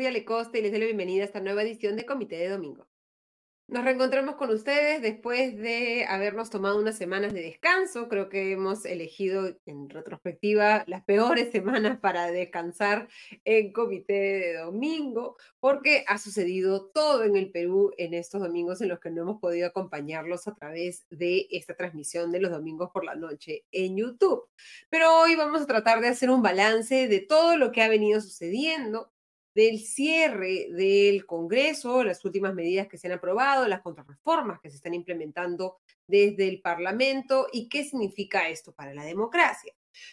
¿cómo están? Muy buenas noches, soy Ale Costa y les doy la bienvenida a esta nueva edición de Comité de Domingo. Nos reencontramos con ustedes después de habernos tomado unas semanas de descanso. Creo que hemos elegido en retrospectiva las peores semanas para descansar en comité de domingo, porque ha sucedido todo en el Perú en estos domingos en los que no hemos podido acompañarlos a través de esta transmisión de los domingos por la noche en YouTube. Pero hoy vamos a tratar de hacer un balance de todo lo que ha venido sucediendo del cierre del Congreso, las últimas medidas que se han aprobado, las contrarreformas que se están implementando desde el Parlamento y qué significa esto para la democracia.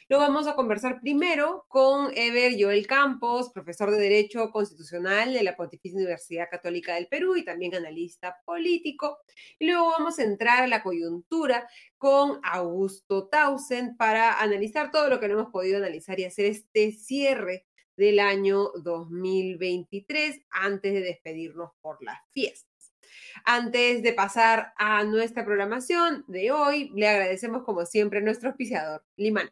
Lo vamos a conversar primero con Ever Joel Campos, profesor de Derecho Constitucional de la Pontificia Universidad Católica del Perú y también analista político. Y luego vamos a entrar a la coyuntura con Augusto Tausen para analizar todo lo que no hemos podido analizar y hacer este cierre del año 2023 antes de despedirnos por las fiestas. Antes de pasar a nuestra programación de hoy, le agradecemos como siempre a nuestro auspiciador, Limana.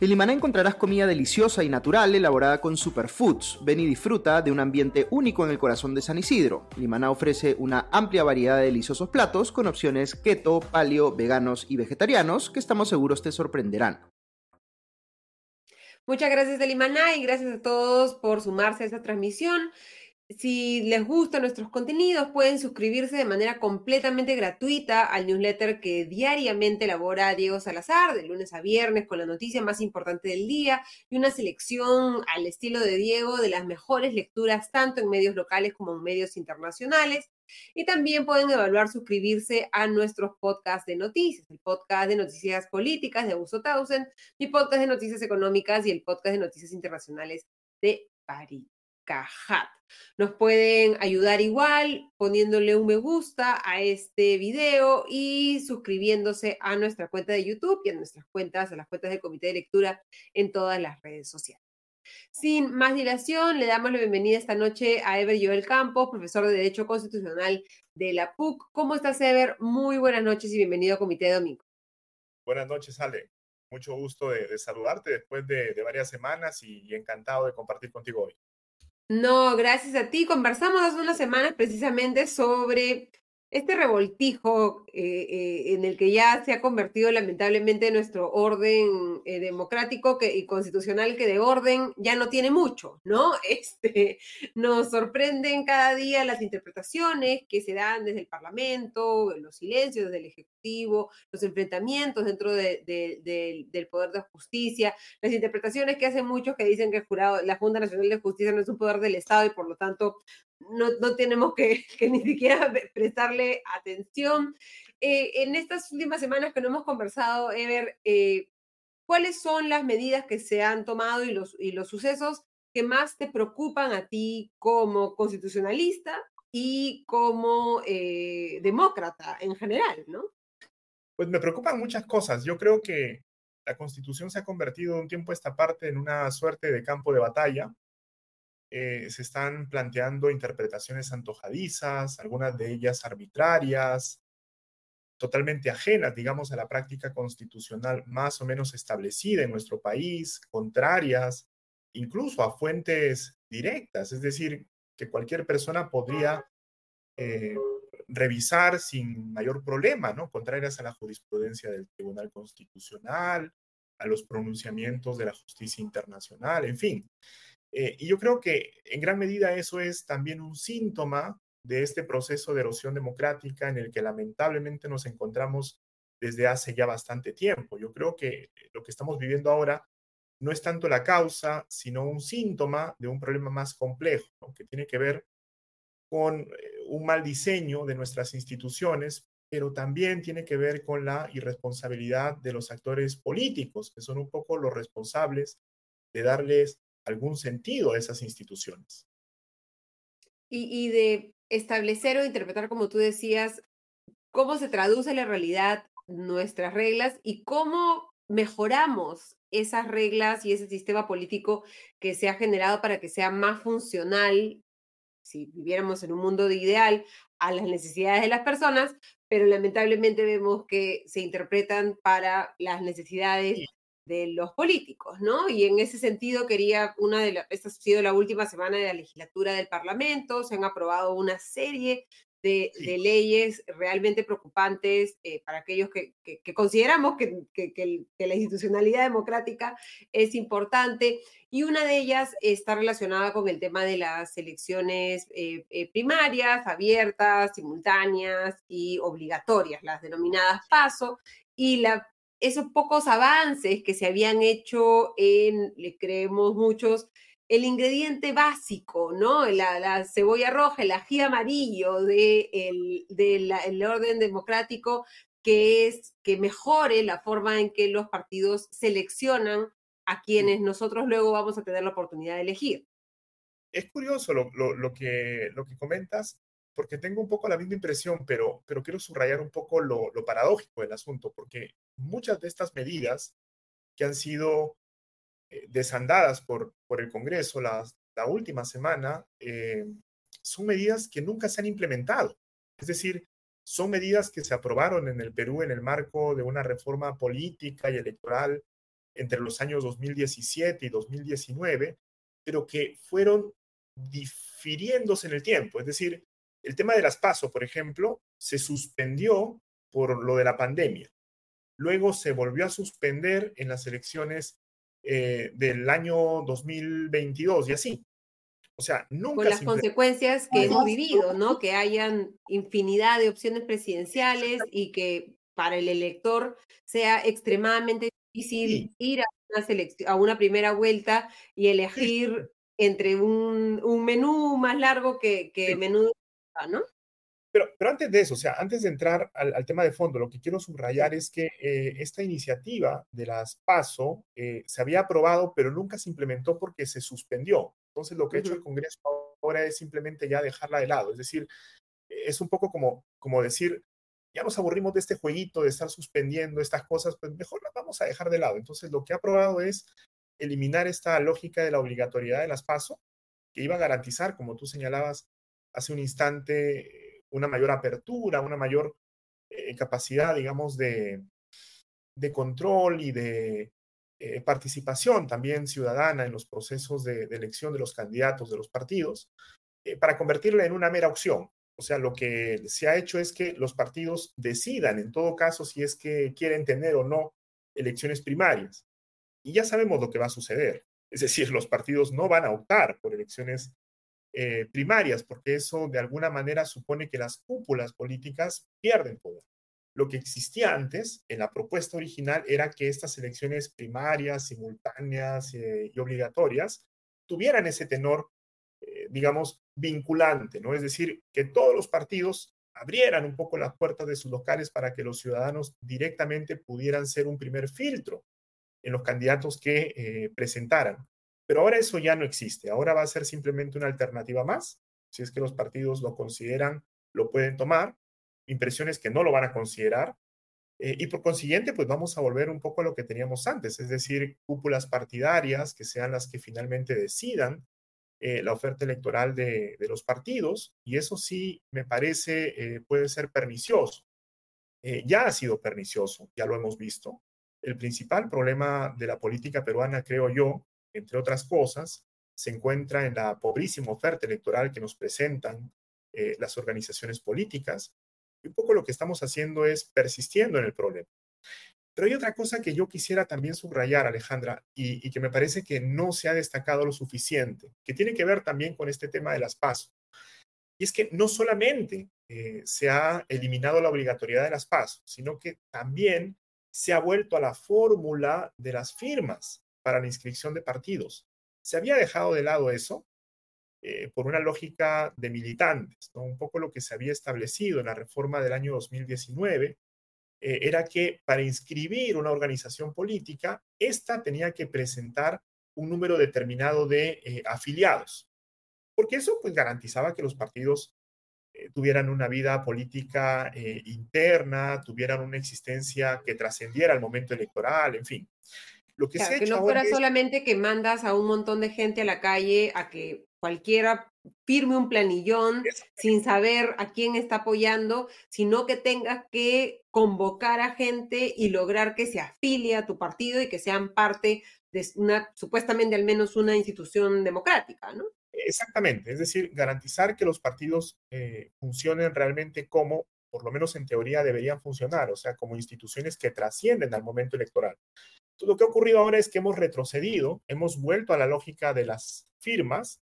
En Limaná encontrarás comida deliciosa y natural elaborada con superfoods. Ven y disfruta de un ambiente único en el corazón de San Isidro. Limaná ofrece una amplia variedad de deliciosos platos con opciones keto, paleo, veganos y vegetarianos que estamos seguros te sorprenderán. Muchas gracias, Elimaná, y gracias a todos por sumarse a esta transmisión. Si les gustan nuestros contenidos, pueden suscribirse de manera completamente gratuita al newsletter que diariamente elabora Diego Salazar, de lunes a viernes, con la noticia más importante del día y una selección al estilo de Diego de las mejores lecturas, tanto en medios locales como en medios internacionales. Y también pueden evaluar suscribirse a nuestros podcasts de noticias, el podcast de noticias políticas de Augusto Tausen, mi podcast de noticias económicas y el podcast de noticias internacionales de París. Cajat. Nos pueden ayudar igual poniéndole un me gusta a este video y suscribiéndose a nuestra cuenta de YouTube y a nuestras cuentas, a las cuentas del Comité de Lectura en todas las redes sociales. Sin más dilación, le damos la bienvenida esta noche a Ever Joel Campos, profesor de Derecho Constitucional de la PUC. ¿Cómo estás, Ever? Muy buenas noches y bienvenido a Comité de Domingo. Buenas noches, Ale. Mucho gusto de, saludarte después de, varias semanas y encantado de compartir contigo hoy. No, gracias a ti. Conversamos hace unas semanas precisamente sobre este revoltijo eh, eh, en el que ya se ha convertido lamentablemente nuestro orden eh, democrático y constitucional, que de orden ya no tiene mucho, ¿no? Este, nos sorprenden cada día las interpretaciones que se dan desde el Parlamento, los silencios desde el Ejecutivo, los enfrentamientos dentro del Poder de Justicia, las interpretaciones que hacen muchos que dicen que el jurado, la Junta Nacional de Justicia no es un poder del Estado y por lo tanto no, tenemos que, ni siquiera prestarle atención. Eh, en estas últimas semanas que no hemos conversado, Ever, eh, ¿cuáles son las medidas que se han tomado y los, y los sucesos que más te preocupan a ti como constitucionalista y como eh, demócrata en general, ¿no? Pues me preocupan muchas cosas. Yo creo que la constitución se ha convertido de un tiempo a esta parte en una suerte de campo de batalla eh, se están planteando interpretaciones antojadizas, algunas de ellas arbitrarias, totalmente ajenas, digamos, a la práctica constitucional más o menos establecida en nuestro país, contrarias incluso a fuentes directas, es decir, que cualquier persona podría eh, revisar sin mayor problema, ¿no? Contrarias a la jurisprudencia del Tribunal Constitucional, a los pronunciamientos de la justicia internacional, en fin. Eh, y yo creo que en gran medida eso es también un síntoma de este proceso de erosión democrática en el que lamentablemente nos encontramos desde hace ya bastante tiempo. Yo creo que lo que estamos viviendo ahora no es tanto la causa, sino un síntoma de un problema más complejo, que tiene que ver con eh, un mal diseño de nuestras instituciones, pero también tiene que ver con la irresponsabilidad de los actores políticos, que son un poco los responsables de darles algún sentido a esas instituciones. Y, de establecer o interpretar, como tú decías, cómo se traduce en la realidad nuestras reglas y cómo mejoramos esas reglas y ese sistema político que se ha generado para que sea más funcional, si viviéramos en un mundo de ideal, a las necesidades de las personas, pero lamentablemente vemos que se interpretan para las necesidades de los políticos, ¿no? Y en ese sentido quería, una de las, esta ha sido la última semana de la legislatura del Parlamento, se han aprobado una serie de, leyes realmente preocupantes eh, para aquellos que, consideramos que, la institucionalidad democrática es importante. Y una de ellas está relacionada con el tema de las elecciones eh, eh, primarias, abiertas, simultáneas y obligatorias, las denominadas PASO. Y la, esos pocos avances que se habían hecho en, le creemos muchos, el ingrediente básico, ¿no? La, cebolla roja, el ají amarillo del de el orden democrático, que es que mejore la forma en que los partidos seleccionan a quienes nosotros luego vamos a tener la oportunidad de elegir. Es curioso lo, que, lo que comentas, porque tengo un poco la misma impresión, pero, pero quiero subrayar un poco lo, lo paradójico del asunto, porque muchas de estas medidas que han sido eh, desandadas por, por el Congreso la última semana eh, son medidas que nunca se han implementado. Es decir, son medidas que se aprobaron en el Perú en el marco de una reforma política y electoral entre los años 2017 y 2019, pero que fueron difiriéndose en el tiempo. Es decir, el tema de las pasos, por ejemplo, se suspendió por lo de la pandemia. Luego se volvió a suspender en las elecciones eh, del año 2022 y así. O sea, nunca. Con las consecuencias que hemos vivido, ¿no? Que hayan infinidad de opciones presidenciales y que para el elector sea extremadamente difícil ir a una, a una primera vuelta y elegir entre un, un, menú más largo que, que menú, ¿no? Pero, pero antes de eso, o sea, antes de entrar al, tema de fondo, lo que quiero subrayar es que eh, esta iniciativa de las PASO eh, se había aprobado, pero nunca se implementó porque se suspendió. Entonces, lo que ha hecho el Congreso ahora es simplemente ya dejarla de lado. Es decir, es un poco como, como decir, ya nos aburrimos de este jueguito, de estar suspendiendo estas cosas, pues mejor las vamos a dejar de lado. Entonces, lo que ha aprobado es eliminar esta lógica de la obligatoriedad de las PASO, que iba a garantizar, como tú señalabas hace un instante, una mayor apertura, una mayor eh, capacidad, digamos, de, de, control y de eh, participación también ciudadana en los procesos de, elección de los candidatos de los partidos, eh, para convertirla en una mera opción. O sea, lo que se ha hecho es que los partidos decidan, en todo caso, si es que quieren tener o no elecciones primarias. Y ya sabemos lo que va a suceder. Es decir, los partidos no van a optar por elecciones eh, primarias, porque eso de alguna manera supone que las cúpulas políticas pierden poder. Lo que existía antes en la propuesta original era que estas elecciones primarias, simultáneas eh, y obligatorias tuvieran ese tenor, eh, digamos, vinculante, ¿no? Es decir, que todos los partidos abrieran un poco las puertas de sus locales para que los ciudadanos directamente pudieran ser un primer filtro en los candidatos que presentaran. Pero ahora eso ya no existe. Ahora va a ser simplemente una alternativa más. Si es que los partidos lo consideran, lo pueden tomar. Impresiones que no lo van a considerar. Eh, y por consiguiente, pues vamos a volver un poco a lo que teníamos antes, es decir, cúpulas partidarias que sean las que finalmente decidan eh, la oferta electoral de, los partidos. Y eso sí me parece eh, puede ser pernicioso. ya ha sido pernicioso, ya lo hemos visto. El principal problema de la política peruana, creo yo, entre otras cosas, se encuentra en la pobrísima oferta electoral que nos presentan eh, las organizaciones políticas. Y un poco lo que estamos haciendo es persistiendo en el problema. Pero hay otra cosa que yo quisiera también subrayar, Alejandra, y, que me parece que no se ha destacado lo suficiente, que tiene que ver también con este tema de las PASO. Y es que no solamente eh, se ha eliminado la obligatoriedad de las PASO, sino que también se ha vuelto a la fórmula de las firmas para la inscripción de partidos. Se había dejado de lado eso eh, por una lógica de militantes, un poco lo que se había establecido en la reforma del año 2019 eh, era que para inscribir una organización política, ésta tenía que presentar un número determinado de eh, afiliados, porque eso pues garantizaba que los partidos tuvieran una vida política interna, tuvieran una existencia que trascendiera el momento electoral, en fin. Lo que, que no fuera solamente que mandas a un montón de gente a la calle a que cualquiera firme un planillón sin saber a quién está apoyando, sino que tengas que convocar a gente y lograr que se afilie a tu partido y que sean parte de una, supuestamente al menos una institución democrática, ¿no? Exactamente, es decir, garantizar que los partidos eh, funcionen realmente como, por lo menos en teoría, deberían funcionar, o sea, como instituciones que trascienden al momento electoral. Lo que ha ocurrido ahora es que hemos retrocedido, hemos vuelto a la lógica de las firmas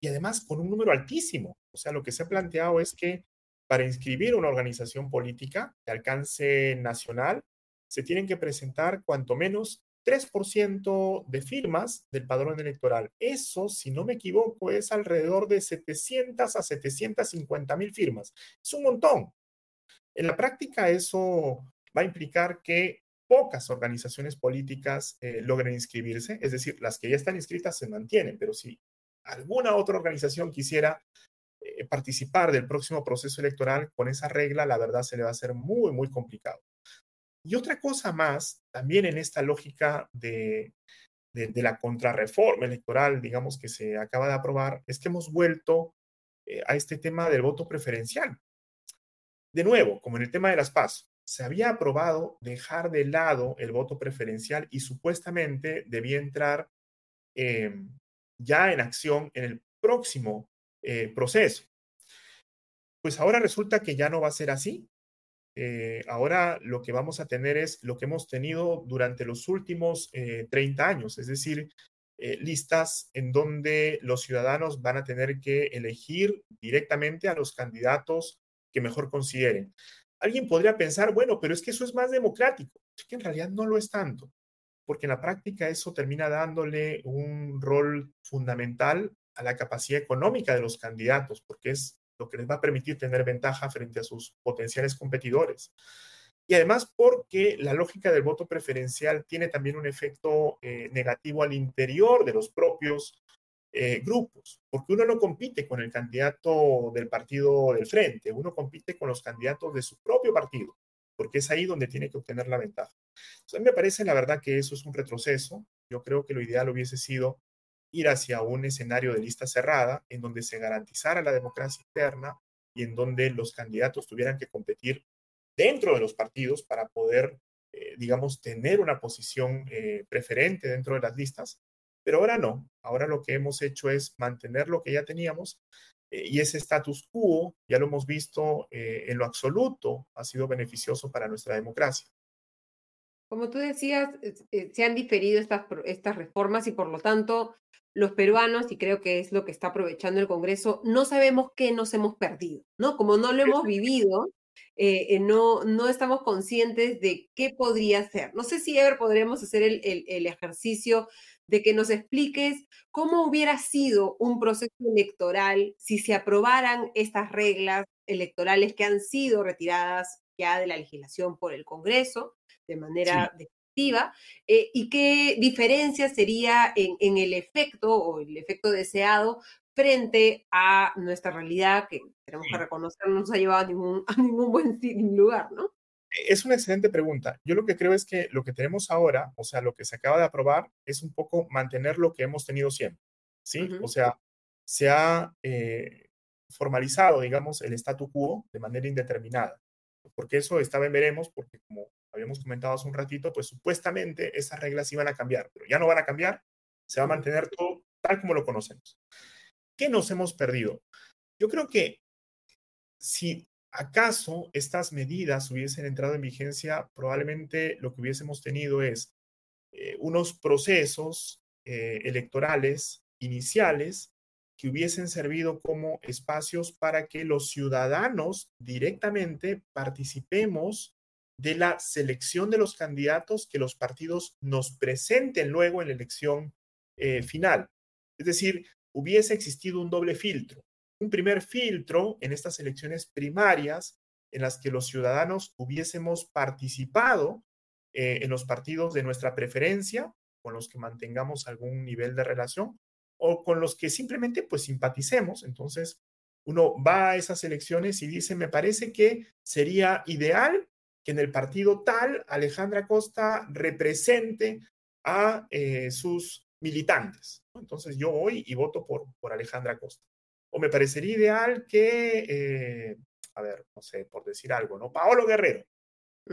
y además con un número altísimo. O sea, lo que se ha planteado es que para inscribir una organización política de alcance nacional, se tienen que presentar cuanto menos 3% de firmas del padrón electoral. Eso, si no me equivoco, es alrededor de 700 a 750 mil firmas. Es un montón. En la práctica, eso va a implicar que pocas organizaciones políticas eh, logren inscribirse, es decir, las que ya están inscritas se mantienen, pero si alguna otra organización quisiera eh, participar del próximo proceso electoral con esa regla, la verdad se le va a hacer muy, muy complicado. Y otra cosa más, también en esta lógica de, de, la contrarreforma electoral, digamos, que se acaba de aprobar, es que hemos vuelto eh, a este tema del voto preferencial. De nuevo, como en el tema de las PAS, se había aprobado dejar de lado el voto preferencial y supuestamente debía entrar em, ya en acción en el próximo eh, proceso. Pues ahora resulta que ya no va a ser así. Eh, ahora lo que vamos a tener es lo que hemos tenido durante los últimos 30 eh, años, es decir, listas en donde los ciudadanos van a tener que elegir directamente a los candidatos que mejor consideren. Alguien podría pensar, bueno, pero es que eso es más democrático. Es que en realidad no lo es tanto porque en la práctica eso termina dándole un rol fundamental a la capacidad económica de los candidatos, porque es lo que les va a permitir tener ventaja frente a sus potenciales competidores. Y además porque la lógica del voto preferencial tiene también un efecto eh, negativo al interior de los propios eh, grupos, porque uno no compite con el candidato del partido del frente, uno compite con los candidatos de su propio partido porque es ahí donde tiene que obtener la ventaja. mí me parece, la verdad, que eso es un retroceso. Yo creo que lo ideal hubiese sido ir hacia un escenario de lista cerrada, en donde se garantizara la democracia interna y en donde los candidatos tuvieran que competir dentro de los partidos para poder, eh, digamos, tener una posición eh, preferente dentro de las listas. Pero ahora no. Ahora lo que hemos hecho es mantener lo que ya teníamos eh, y ese status quo, ya lo hemos visto eh, en lo absoluto, ha sido beneficioso para nuestra democracia. Como tú decías, eh, se han diferido estas, estas reformas y por lo tanto los peruanos, y creo que es lo que está aprovechando el Congreso, no sabemos qué nos hemos perdido, ¿no? Como no lo hemos vivido, no, no estamos conscientes de qué podría ser. No sé si, Ever, podríamos hacer el, el, el ejercicio de que nos expliques cómo hubiera sido un proceso electoral si se aprobaran estas reglas electorales que han sido retiradas ya de la legislación por el Congreso de manera definitiva eh, y qué diferencia sería en, el efecto o el efecto deseado frente a nuestra realidad que tenemos que reconocer no nos ha llevado a ningún, a ningún buen lugar, ¿no? Es una excelente pregunta. Yo lo que creo es que lo que tenemos ahora, o sea, lo que se acaba de aprobar, es un poco mantener lo que hemos tenido siempre, ¿sí? O sea, se ha eh, formalizado, digamos, el statu quo de manera indeterminada, porque eso estaba en veremos, porque como habíamos comentado hace un ratito, pues supuestamente esas reglas iban a cambiar, pero ya no van a cambiar, se va a mantener todo tal como lo conocemos. ¿Qué nos hemos perdido? Yo creo que si ¿Acaso estas medidas hubiesen entrado en vigencia? Probablemente lo que hubiésemos tenido es eh, unos procesos eh, electorales iniciales que hubiesen servido como espacios para que los ciudadanos directamente participemos de la selección de los candidatos que los partidos nos presenten luego en la elección eh, final. Es decir, hubiese existido un doble filtro un primer filtro en estas elecciones primarias en las que los ciudadanos hubiésemos participado eh, en los partidos de nuestra preferencia, con los que mantengamos algún nivel de relación, o con los que simplemente pues simpaticemos. Entonces, uno va a esas elecciones y dice, me parece que sería ideal que en el partido tal Alejandra Costa represente a eh, sus militantes. Entonces yo voy y voto por, por Alejandra Costa. O me parecería ideal que, eh, a ver, no sé, por decir algo, ¿no? Paolo Guerrero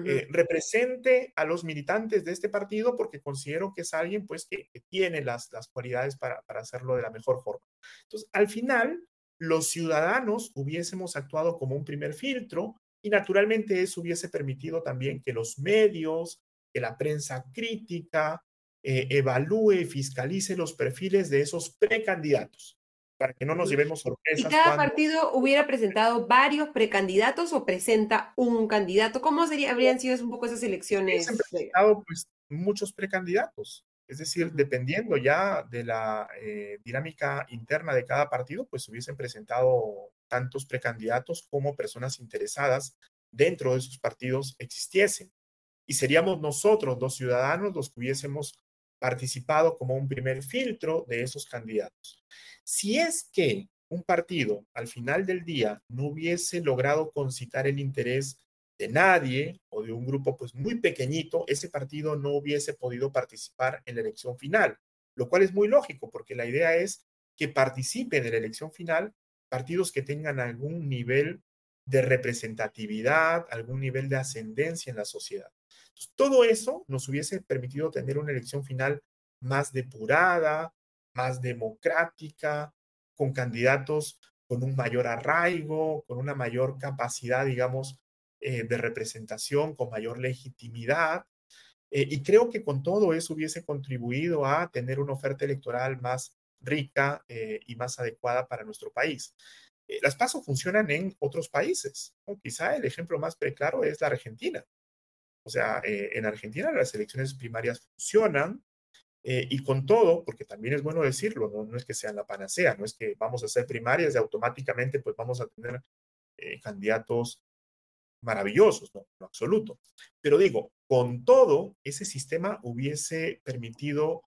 eh, represente a los militantes de este partido porque considero que es alguien pues que, tiene las, las cualidades para, para hacerlo de la mejor forma. Entonces, al final, los ciudadanos hubiésemos actuado como un primer filtro y naturalmente eso hubiese permitido también que los medios, que la prensa crítica, eh, evalúe y fiscalice los perfiles de esos precandidatos para que no nos llevemos sorpresas. ¿Y cada partido hubiera presentado varios precandidatos o presenta un candidato? ¿Cómo sería, habrían sido un poco esas elecciones? Han presentado pues, muchos precandidatos. Es decir, dependiendo ya de la eh, dinámica interna de cada partido, pues hubiesen presentado tantos precandidatos como personas interesadas dentro de esos partidos existiesen. Y seríamos nosotros, los ciudadanos, los que hubiésemos participado como un primer filtro de esos candidatos. Si es que un partido al final del día no hubiese logrado concitar el interés de nadie o de un grupo pues muy pequeñito, ese partido no hubiese podido participar en la elección final, lo cual es muy lógico porque la idea es que participen en la elección final partidos que tengan algún nivel de representatividad, algún nivel de ascendencia en la sociedad. Todo eso nos hubiese permitido tener una elección final más depurada, más democrática, con candidatos con un mayor arraigo, con una mayor capacidad, digamos, eh, de representación, con mayor legitimidad. Eh, y creo que con todo eso hubiese contribuido a tener una oferta electoral más rica eh, y más adecuada para nuestro país. las pasos funcionan en otros países. Quizá el ejemplo más preclaro es la Argentina. O sea, en Argentina las elecciones primarias funcionan, y con todo, porque también es bueno decirlo, ¿no? no, es que sean la panacea, no es que vamos a hacer primarias y automáticamente pues vamos a tener candidatos maravillosos, no, no absoluto. Pero digo, con todo, ese sistema hubiese permitido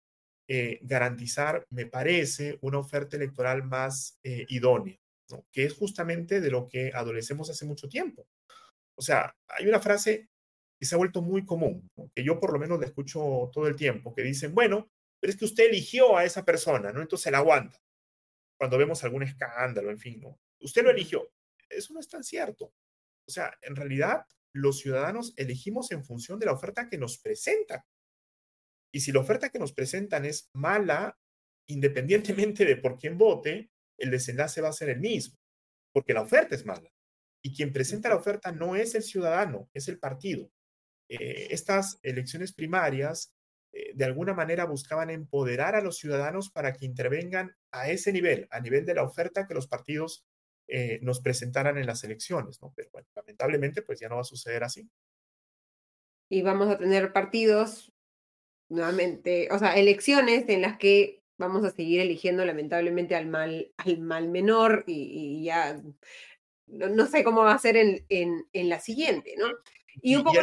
eh, garantizar, me parece, una oferta electoral más eh, idónea, ¿no? que es justamente de lo que adolecemos hace mucho tiempo. O sea, hay una frase que se ha vuelto muy común, que yo por lo menos la escucho todo el tiempo, que dicen, bueno, pero es que usted eligió a esa persona, ¿no? Entonces la aguanta. Cuando vemos algún escándalo, en fin, ¿no? Usted lo eligió. Eso no es tan cierto. O sea, en realidad los ciudadanos elegimos en función de la oferta que nos presentan. Y si la oferta que nos presentan es mala, independientemente de por quién vote, el desenlace va a ser el mismo, porque la oferta es mala. Y quien presenta la oferta no es el ciudadano, es el partido. Eh, estas elecciones primarias eh, de alguna manera buscaban empoderar a los ciudadanos para que intervengan a ese nivel, a nivel de la oferta que los partidos eh, nos presentaran en las elecciones, ¿no? Pero bueno, lamentablemente pues ya no va a suceder así. Y vamos a tener partidos nuevamente, o sea, elecciones en las que vamos a seguir eligiendo lamentablemente al mal, al mal menor y, ya no, sé cómo va a ser en, en, en la siguiente, ¿no? Y un poco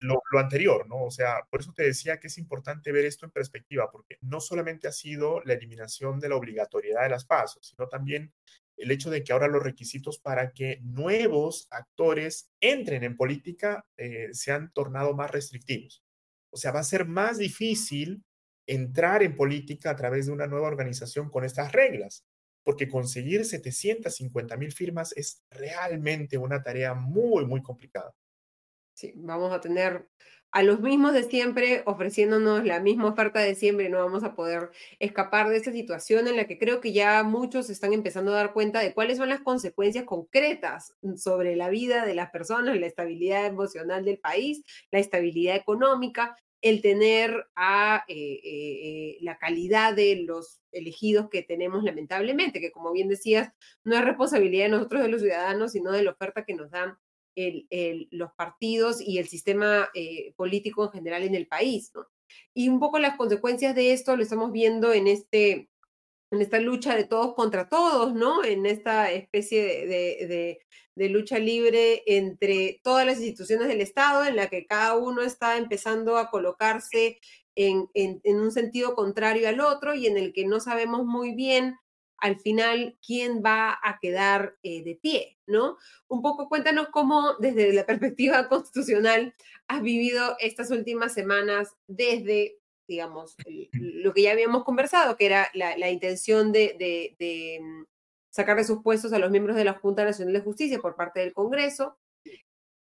lo, lo, anterior, ¿no? O sea, por eso te decía que es importante ver esto en perspectiva, porque no solamente ha sido la eliminación de la obligatoriedad de las pasos, sino también el hecho de que ahora los requisitos para que nuevos actores entren en política eh, se han tornado más restrictivos. O sea, va a ser más difícil entrar en política a través de una nueva organización con estas reglas, porque conseguir 750 mil firmas es realmente una tarea muy, muy complicada. Sí, vamos a tener a los mismos de siempre ofreciéndonos la misma oferta de siempre, no vamos a poder escapar de esa situación en la que creo que ya muchos están empezando a dar cuenta de cuáles son las consecuencias concretas sobre la vida de las personas, la estabilidad emocional del país, la estabilidad económica, el tener a eh, eh, eh, la calidad de los elegidos que tenemos lamentablemente, que como bien decías, no es responsabilidad de nosotros, de los ciudadanos, sino de la oferta que nos dan los partidos y el sistema eh, político en general en el país. ¿no? Y un poco las consecuencias de esto lo estamos viendo en, este, en esta lucha de todos contra todos, ¿no? En esta especie de, de, lucha libre entre todas las instituciones del Estado, en la que cada uno está empezando a colocarse en, en, en un sentido contrario al otro y en el que no sabemos muy bien al final quién va a quedar eh, de pie, ¿no? Un poco cuéntanos cómo desde la perspectiva constitucional has vivido estas últimas semanas desde digamos, lo que ya habíamos conversado, que era la, intención de, de, mm, sacar de sus puestos a los miembros de la Junta Nacional de Justicia por parte del Congreso,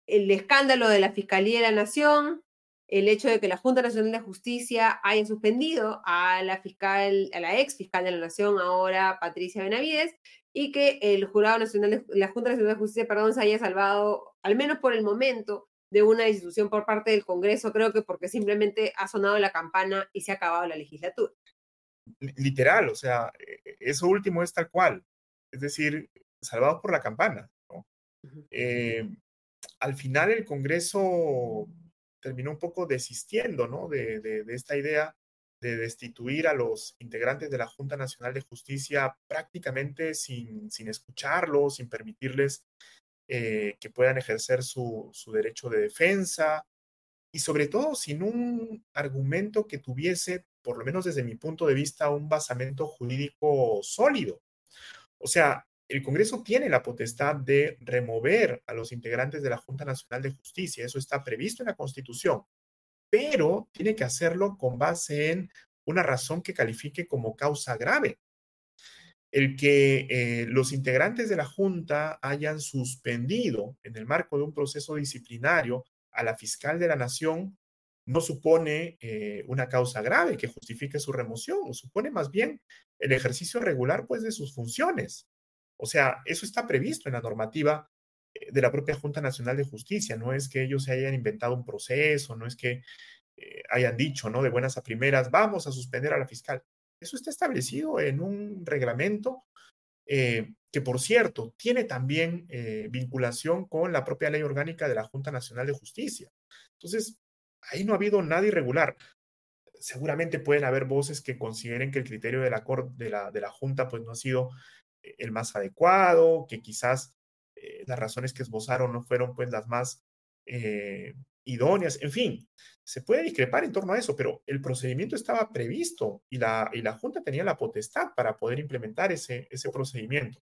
el escándalo de la Fiscalía de la Nación, el hecho de que la Junta Nacional de Justicia haya suspendido a la fiscal, a la ex fiscal de la Nación, ahora Patricia Benavides, y que el Jurado Nacional de, la Junta Nacional de Justicia, perdón, se haya salvado, al menos por el momento, de una institución por parte del Congreso, creo que porque simplemente ha sonado la campana y se ha acabado la legislatura. Literal, o sea, e, eso último es tal cual, es decir, salvados por la campana. Eh, al final el Congreso terminó un poco desistiendo ¿no? de, esta idea de destituir a los integrantes de la Junta Nacional de Justicia prácticamente sin, sin escucharlos, sin permitirles eh, que puedan ejercer su, su, derecho de defensa y sobre todo sin un argumento que tuviese, por lo menos desde mi punto de vista, un basamento jurídico sólido. O sea, el Congreso tiene la potestad de remover a los integrantes de la Junta Nacional de Justicia, eso está previsto en la Constitución, pero tiene que hacerlo con base en una razón que califique como causa grave. El que eh, los integrantes de la Junta hayan suspendido en el marco de un proceso disciplinario a la fiscal de la Nación no supone eh, una causa grave que justifique su remoción, supone más bien el ejercicio regular pues, de sus funciones. O sea, eso está previsto en la normativa eh, de la propia Junta Nacional de Justicia. No es que ellos se hayan inventado un proceso, no es que eh, hayan dicho, ¿no? De buenas a primeras, vamos a suspender a la fiscal. Eso está establecido en un reglamento eh, que, por cierto, tiene también vinculación con la propia ley orgánica de la Junta Nacional de Justicia. Entonces, ahí no ha habido nada irregular. Seguramente pueden haber voces que consideren que el criterio de la, de la, de la Junta pues, no ha sido el más adecuado, que quizás eh, las razones que esbozaron no fueron pues las más eh, idóneas, en fin, se puede discrepar en torno a eso, pero el procedimiento estaba previsto y la, y la Junta tenía la potestad para poder implementar ese, ese procedimiento,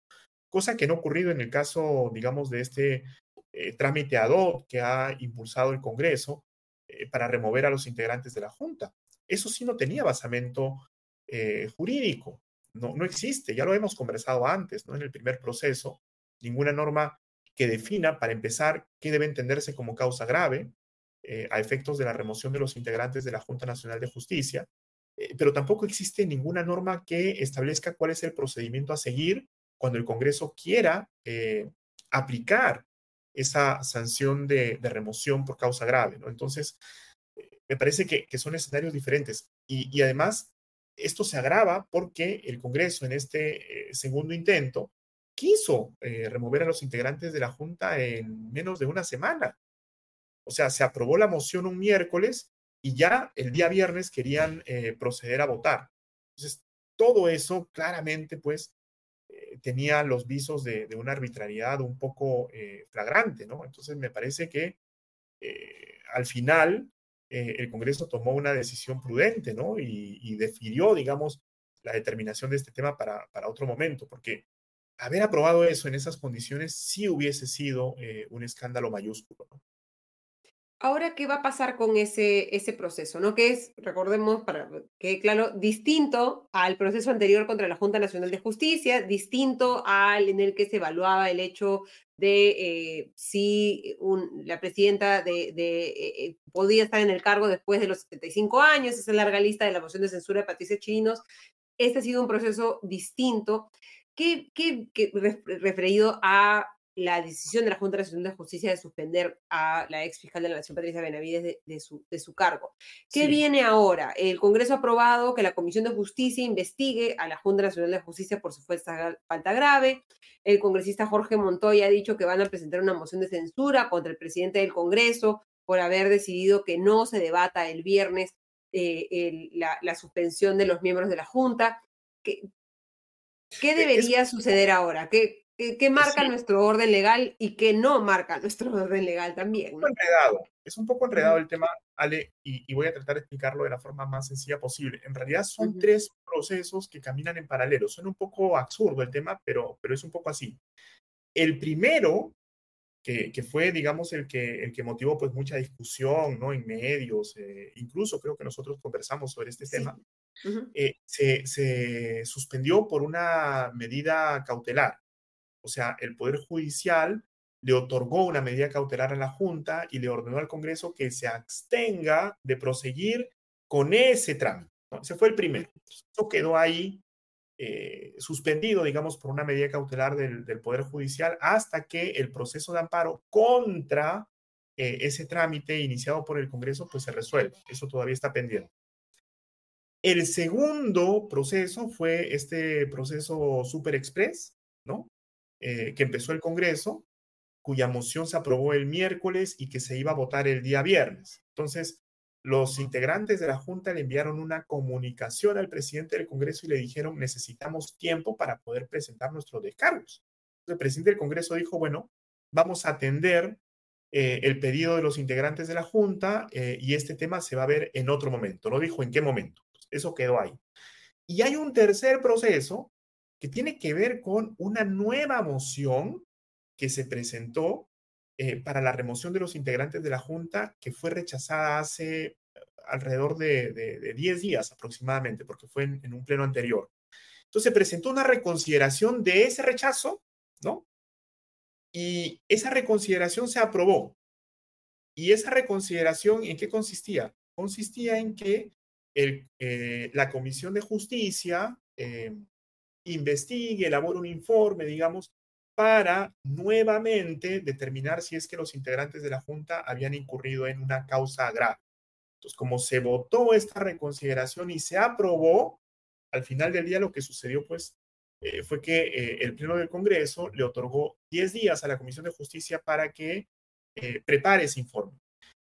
cosa que no ha ocurrido en el caso, digamos, de este eh, trámite ad hoc que ha impulsado el Congreso para remover a los integrantes de la Junta. Eso sí no tenía basamento jurídico no, no existe, ya lo hemos conversado antes, ¿no? En el primer proceso, ninguna norma que defina, para empezar, qué debe entenderse como causa grave eh, a efectos de la remoción de los integrantes de la Junta Nacional de Justicia, eh, pero tampoco existe ninguna norma que establezca cuál es el procedimiento a seguir cuando el Congreso quiera eh, aplicar esa sanción de, remoción por causa grave, ¿no? Entonces, me parece que, son escenarios diferentes. Y, y además, esto se agrava porque el Congreso en este eh, segundo intento quiso eh, remover a los integrantes de la Junta en menos de una semana. O sea, se aprobó la moción un miércoles y ya el día viernes querían eh, proceder a votar. Entonces, todo eso claramente, pues, tenía los visos de, de, una arbitrariedad un poco flagrante, ¿no? Entonces, me parece que al final eh, el Congreso tomó una decisión prudente, ¿no? Y, definió, digamos, la determinación de este tema para, para, otro momento, porque haber aprobado eso en esas condiciones sí hubiese sido eh, un escándalo mayúsculo, ¿no? Ahora, ¿qué va a pasar con ese, ese proceso? ¿no? Que es, recordemos, para que claro, distinto al proceso anterior contra la Junta Nacional de Justicia, distinto al en el que se evaluaba el hecho de eh, si la presidenta de, eh, eh, podía estar en el cargo después de los 75 años, esa larga lista de la moción de censura de Patricia Chinos. Este ha sido un proceso distinto que, que referido a la decisión de la Junta Nacional de Justicia de suspender a la ex fiscal de la Nación, Patricia Benavides, de, su, de su, cargo. ¿Qué viene ahora? El Congreso ha aprobado que la Comisión de Justicia investigue a la Junta Nacional de Justicia por su falta grave. El congresista Jorge Montoya ha dicho que van a presentar una moción de censura contra el presidente del Congreso por haber decidido que no se debata el viernes eh, la, suspensión de los miembros de la Junta. ¿Qué, qué debería suceder ahora? ¿Qué, ¿Qué, marca nuestro orden legal y qué no marca nuestro orden legal también? ¿no? enredado. Es un poco enredado el tema, Ale, y, voy a tratar de explicarlo de la forma más sencilla posible. En realidad son tres procesos que caminan en paralelo. Suena un poco absurdo el tema, pero, pero es un poco así. El primero que, que, fue, digamos, el que, el que motivó pues mucha discusión, ¿no? En medios, eh, incluso creo que nosotros conversamos sobre este tema, eh, se, se, suspendió por una medida cautelar. O sea, el Poder Judicial le otorgó una medida cautelar a la Junta y le ordenó al Congreso que se abstenga de proseguir con ese trámite. Ese fue el primero. Eso quedó ahí eh, suspendido, digamos, por una medida cautelar del, Poder Judicial hasta que el proceso de amparo contra eh, ese trámite iniciado por el Congreso pues se resuelva. Eso todavía está pendiente. El segundo proceso fue este proceso Super Express, ¿no? Eh, que empezó el Congreso, cuya moción se aprobó el miércoles y que se iba a votar el día viernes. Entonces, los integrantes de la Junta le enviaron una comunicación al presidente del Congreso y le dijeron, necesitamos tiempo para poder presentar nuestros descargos. El presidente del Congreso dijo, bueno, vamos a atender eh, el pedido de los integrantes de la Junta eh, y este tema se va a ver en otro momento. No dijo en qué momento. Eso quedó ahí. Y hay un tercer proceso que tiene que ver con una nueva moción que se presentó eh, para la remoción de los integrantes de la Junta, que fue rechazada hace eh, alrededor de 10 días aproximadamente, porque fue en, un pleno anterior. Entonces presentó una reconsideración de ese rechazo, ¿no? Y esa reconsideración se aprobó. ¿Y esa reconsideración en qué consistía? Consistía en que el, eh, la Comisión de Justicia investigue, elabore un informe, digamos, para nuevamente determinar si es que los integrantes de la Junta habían incurrido en una causa grave. Entonces, como se votó esta reconsideración y se aprobó, al final del día lo que sucedió, pues, eh, fue que eh, el Pleno del Congreso le otorgó 10 días a la Comisión de Justicia para que eh, prepare ese informe.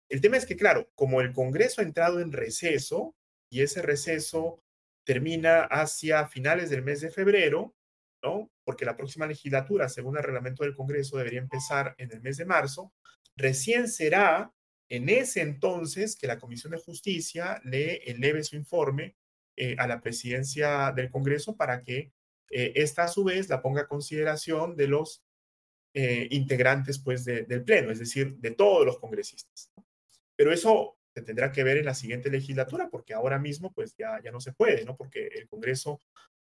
El tema es que, claro, como el Congreso ha entrado en receso y ese receso termina hacia finales del mes de febrero, ¿no? Porque la próxima legislatura, según el reglamento del Congreso, debería empezar en el mes de marzo. Recién será en ese entonces que la Comisión de Justicia le eleve su informe eh, a la presidencia del Congreso para que eh, esta a su vez la ponga a consideración de los eh, integrantes pues del Pleno, es decir, de todos los congresistas. Pero eso se tendrá que ver en la siguiente legislatura, porque ahora mismo pues ya, ya no se puede, ¿no? Porque el Congreso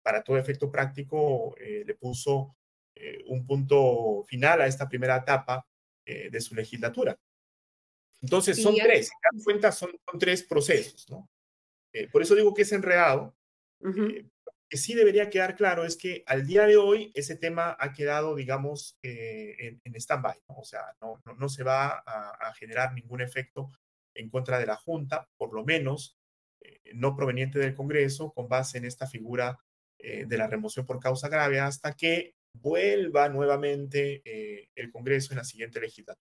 para todo efecto práctico, eh, le puso eh, un punto final a esta primera etapa eh, de su legislatura. Entonces, son tres, en cuenta son, tres procesos, ¿no? por eso digo que es enredado. que sí debería quedar claro es que al día de hoy ese tema ha quedado, digamos, en, en stand-by, ¿no? O sea, no, no, se va a, a, generar ningún efecto en contra de la Junta, por lo menos no proveniente del Congreso, con base en esta figura eh, de la remoción por causa grave hasta que vuelva nuevamente eh, el Congreso en la siguiente legislatura.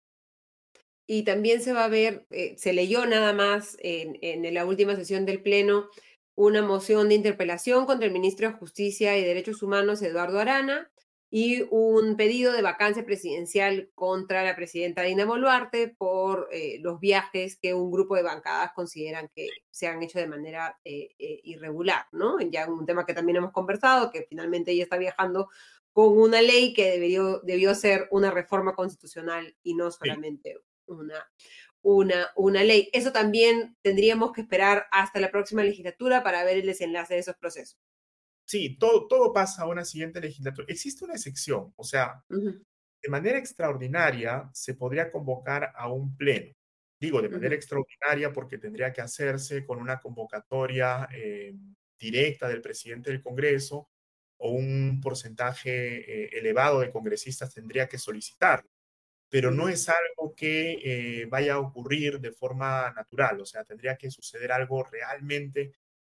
Y también se va a ver, eh, se leyó nada más en, la última sesión del Pleno una moción de interpelación contra el ministro de Justicia y Derechos Humanos, Eduardo Arana, y un pedido de vacancia presidencial contra la presidenta Dina Boluarte por eh, los viajes que un grupo de bancadas consideran que se han hecho de manera eh, eh, irregular, ¿no? Ya un tema que también hemos conversado, que finalmente ella está viajando con una ley que debió, debió ser una reforma constitucional y no solamente una, una, una ley. Eso también tendríamos que esperar hasta la próxima legislatura para ver el desenlace de esos procesos. Sí, todo, todo pasa a una siguiente legislatura. Existe una excepción, o sea, de manera extraordinaria se podría convocar a un pleno. Digo, de manera extraordinaria porque tendría que hacerse con una convocatoria eh, directa del presidente del Congreso o un porcentaje eh, elevado de congresistas tendría que solicitarlo. Pero no es algo que eh, vaya a ocurrir de forma natural, o sea, tendría que suceder algo realmente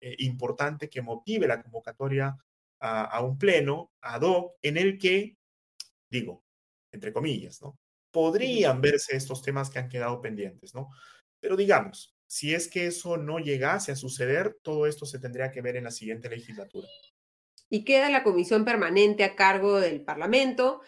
eh, importante que motive la convocatoria a, un pleno ad hoc en el que, digo, entre comillas, ¿no? Podrían verse estos temas que han quedado pendientes, ¿no? Pero digamos, si es que eso no llegase a suceder, todo esto se tendría que ver en la siguiente legislatura. Y queda la comisión permanente a cargo del Parlamento,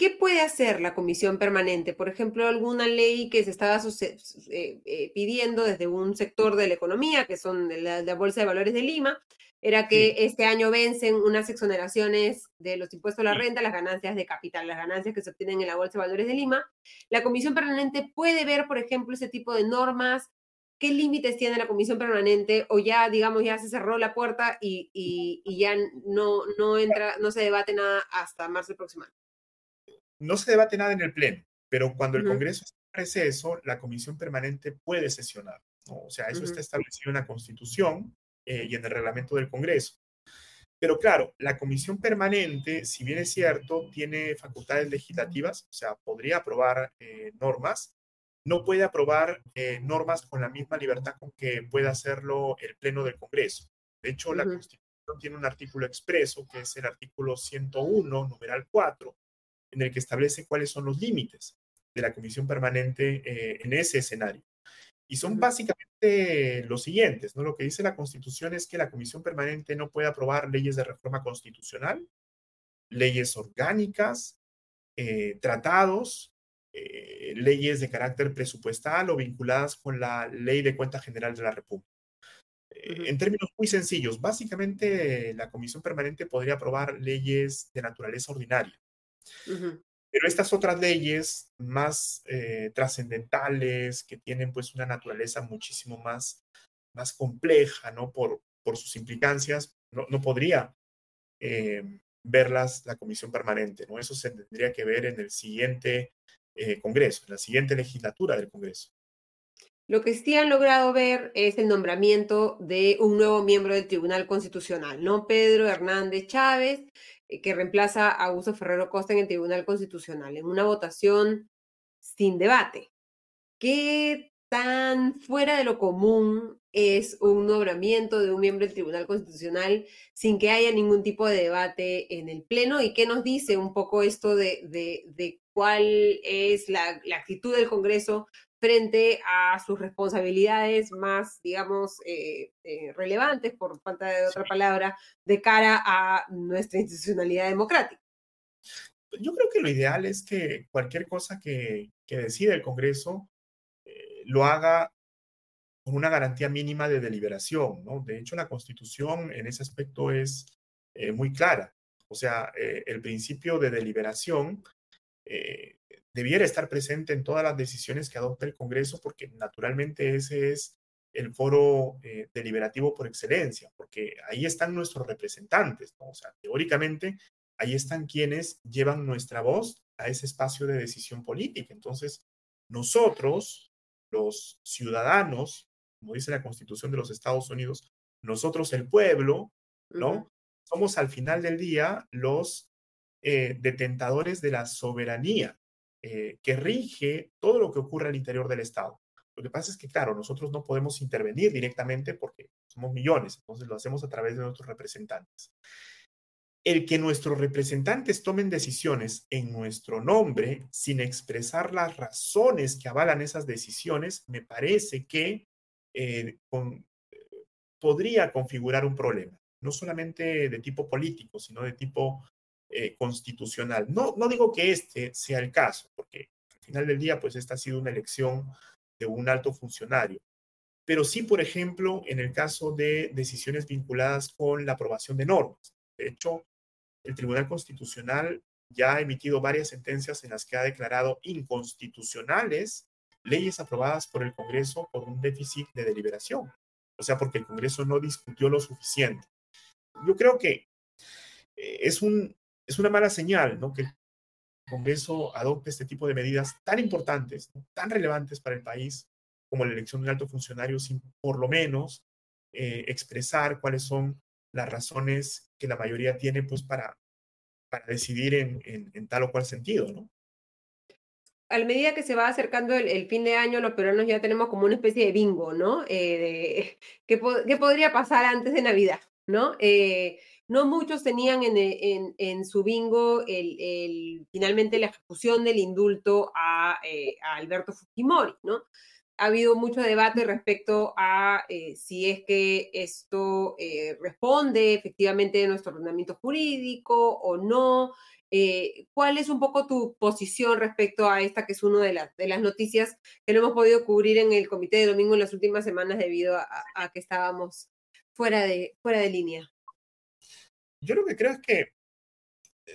¿Qué puede hacer la comisión permanente? Por ejemplo, alguna ley que se estaba eh, eh, pidiendo desde un sector de la economía, que son la, la Bolsa de Valores de Lima, era que este año vencen unas exoneraciones de los impuestos a la renta, las ganancias de capital, las ganancias que se obtienen en la Bolsa de Valores de Lima. La Comisión Permanente puede ver, por ejemplo, ese tipo de normas, qué límites tiene la Comisión Permanente, o ya, digamos, ya se cerró la puerta y, y, ya no, no entra, no se debate nada hasta marzo del próximo año no se debate nada en el Pleno, pero cuando el Congreso está eso, la comisión permanente puede sesionar. O sea, eso está establecido en la Constitución eh, y en el reglamento del Congreso. Pero claro, la comisión permanente, si bien es cierto, tiene facultades legislativas, o sea, podría aprobar eh, normas, no puede aprobar eh, normas con la misma libertad con que puede hacerlo el Pleno del Congreso. De hecho, la Constitución tiene un artículo expreso, que es el artículo 101, numeral 4, en el que establece cuáles son los límites de la comisión permanente eh, en ese escenario. Y son básicamente los siguientes, ¿no? Lo que dice la Constitución es que la comisión permanente no puede aprobar leyes de reforma constitucional, leyes orgánicas, eh, tratados, eh, leyes de carácter presupuestal o vinculadas con la ley de cuenta general de la República. En términos muy sencillos, básicamente la comisión permanente podría aprobar leyes de naturaleza ordinaria, pero estas otras leyes más eh, trascendentales, que tienen pues una naturaleza muchísimo más, más compleja, ¿no? Por, por sus implicancias, no, no podría eh, verlas la comisión permanente, ¿no? Eso se tendría que ver en el siguiente eh, Congreso, en la siguiente legislatura del Congreso. Lo que sí han logrado ver es el nombramiento de un nuevo miembro del Tribunal Constitucional, ¿no? Pedro Hernández Chávez, que reemplaza a Augusto Ferrero Costa en el Tribunal Constitucional, en una votación sin debate. ¿Qué tan fuera de lo común es un nombramiento de un miembro del Tribunal Constitucional sin que haya ningún tipo de debate en el Pleno? ¿Y qué nos dice un poco esto de, de, cuál es la, la, actitud del Congreso frente a sus responsabilidades más, digamos, eh, eh, relevantes, por falta de otra palabra, de cara a nuestra institucionalidad democrática. Yo creo que lo ideal es que cualquier cosa que, que decida el Congreso eh, lo haga con una garantía mínima de deliberación, ¿no? De hecho, la Constitución en ese aspecto es muy clara. O sea, el principio de deliberación debiera estar presente en todas las decisiones que adopta el Congreso, porque naturalmente ese es el foro eh, deliberativo por excelencia, porque ahí están nuestros representantes, o sea, teóricamente ahí están quienes llevan nuestra voz a ese espacio de decisión política. Entonces, nosotros, los ciudadanos, como dice la Constitución de los Estados Unidos, nosotros el pueblo, ¿no? Somos al final del día los eh, detentadores de la soberanía eh, que rige todo lo que ocurre al interior del Estado. Lo que pasa es que, claro, nosotros no podemos intervenir directamente porque somos millones, entonces lo hacemos a través de nuestros representantes. El que nuestros representantes tomen decisiones en nuestro nombre sin expresar las razones que avalan esas decisiones, me parece que eh, podría configurar un problema, no solamente de tipo político, sino de tipo eh, constitucional. No, no digo que este sea el caso, porque al final del día, pues esta ha sido una elección de un alto funcionario. Pero sí, por ejemplo, en el caso de decisiones vinculadas con la aprobación de normas. De hecho, el Tribunal Constitucional ya ha emitido varias sentencias en las que ha declarado inconstitucionales leyes aprobadas por el Congreso por un déficit de deliberación. O sea, porque el Congreso no discutió lo suficiente. Yo creo que eh, es un, es una mala señal, ¿no? Que el Congreso adopte este tipo de medidas tan importantes, tan relevantes para el país, como la elección de un alto funcionario, sin por lo menos eh, expresar cuáles son las razones que la mayoría tiene, pues, para, para decidir en, en, tal o cual sentido, ¿no? a medida que se va acercando el, fin de año, los peruanos ya tenemos como una especie de bingo, ¿no? Eh, ¿qué, podría pasar antes de Navidad, ¿no? Eh, no muchos tenían en, en, su bingo el, finalmente la ejecución del indulto a, eh, Alberto Fujimori, ¿no? ha habido mucho debate respecto a eh, si es que esto eh, responde efectivamente a nuestro ordenamiento jurídico o no. Eh, ¿Cuál es un poco tu posición respecto a esta que es una de, las de las noticias que no hemos podido cubrir en el comité de domingo en las últimas semanas debido a, que estábamos fuera de, fuera de línea? Yo lo que creo es que,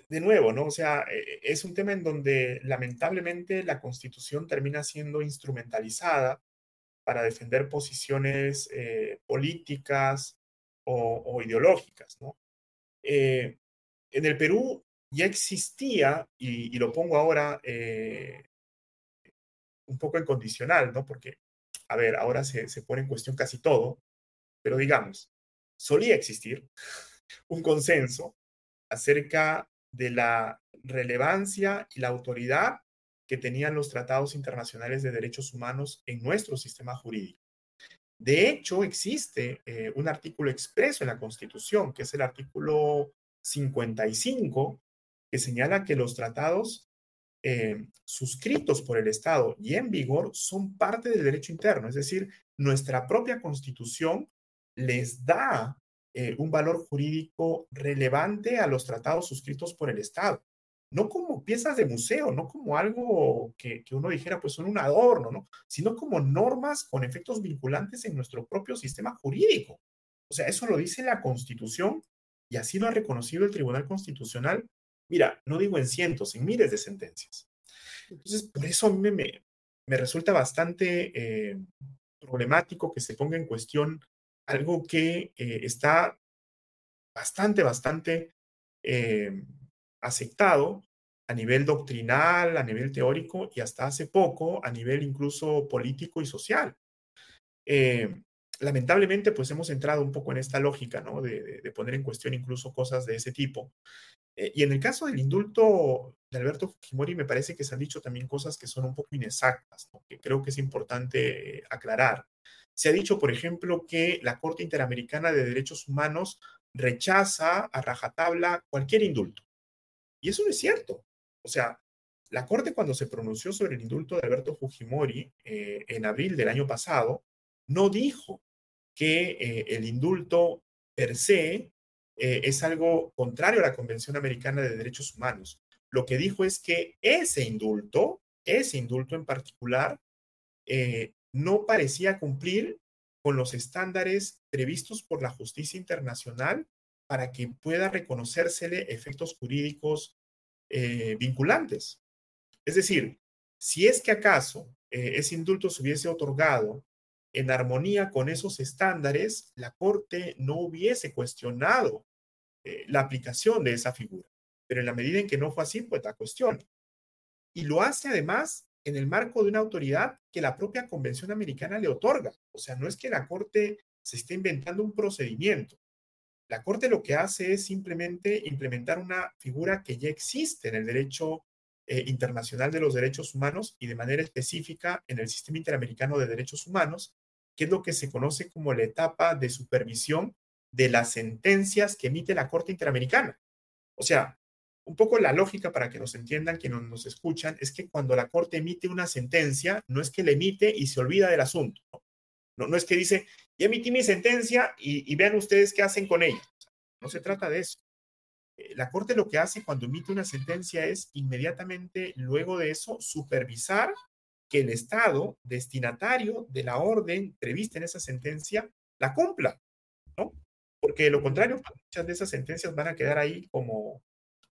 de nuevo, ¿no? O sea, e, es un tema en donde lamentablemente la constitución termina siendo instrumentalizada para defender posiciones eh, políticas o, ideológicas, ¿no? Eh, en el Perú ya existía, y, lo pongo ahora eh, un poco en condicional, ¿no? Porque, a ver, ahora se, se pone en cuestión casi todo, pero digamos, solía existir un consenso acerca de la relevancia y la autoridad que tenían los tratados internacionales de derechos humanos en nuestro sistema jurídico. De hecho, existe eh, un artículo expreso en la Constitución, que es el artículo 55, que señala que los tratados eh, suscritos por el Estado y en vigor son parte del derecho interno, es decir, nuestra propia Constitución les da eh, un valor jurídico relevante a los tratados suscritos por el Estado no como piezas de museo, no como algo que, uno dijera, pues son un adorno, ¿no? Sino como normas con efectos vinculantes en nuestro propio sistema jurídico. O sea, eso lo dice la Constitución y así lo ha reconocido el Tribunal Constitucional. Mira, no digo en cientos, en miles de sentencias. Entonces, por eso a mí me, me resulta bastante eh, problemático que se ponga en cuestión algo que eh, está bastante, bastante eh, aceptado a nivel doctrinal, a nivel teórico y hasta hace poco a nivel incluso político y social. Eh, lamentablemente, pues hemos entrado un poco en esta lógica, ¿no? De, poner en cuestión incluso cosas de ese tipo. Y en el caso del indulto de Alberto Fujimori, me parece que se han dicho también cosas que son un poco inexactas, que creo que es importante aclarar. Se ha dicho, por ejemplo, que la Corte Interamericana de Derechos Humanos rechaza a rajatabla cualquier indulto. Y eso no es cierto. O sea, la Corte cuando se pronunció sobre el indulto de Alberto Fujimori eh, en abril del año pasado, no dijo que eh, el indulto per se eh, es algo contrario a la Convención Americana de Derechos Humanos. Lo que dijo es que ese indulto, ese indulto en particular, no parecía cumplir con los estándares previstos por la justicia internacional para que pueda reconocérsele efectos jurídicos eh, vinculantes. Es decir, si es que acaso eh, ese indulto se hubiese otorgado en armonía con esos estándares, la Corte no hubiese cuestionado eh, la aplicación de esa figura. Pero en la medida en que no fue así, pues la cuestión. Y lo hace además en el marco de una autoridad que la propia Convención Americana le otorga. O sea, no es que la Corte se esté inventando un procedimiento. La Corte lo que hace es simplemente implementar una figura que ya existe en el derecho eh, internacional de los derechos humanos y de manera específica en el sistema interamericano de derechos humanos, que es lo que se conoce como la etapa de supervisión de las sentencias que emite la Corte Interamericana. O sea, un poco la lógica para que nos entiendan, quienes nos escuchan, es que cuando la Corte emite una sentencia, no es que la emite y se olvida del asunto. No, no es que dice, ya emití mi sentencia y, vean ustedes qué hacen con ella. No se trata de eso. Eh, la Corte lo que hace cuando emite una sentencia es inmediatamente, luego de eso, supervisar que el Estado destinatario de la orden prevista en esa sentencia la cumpla, ¿no? Porque lo contrario, muchas de esas sentencias van a quedar ahí como,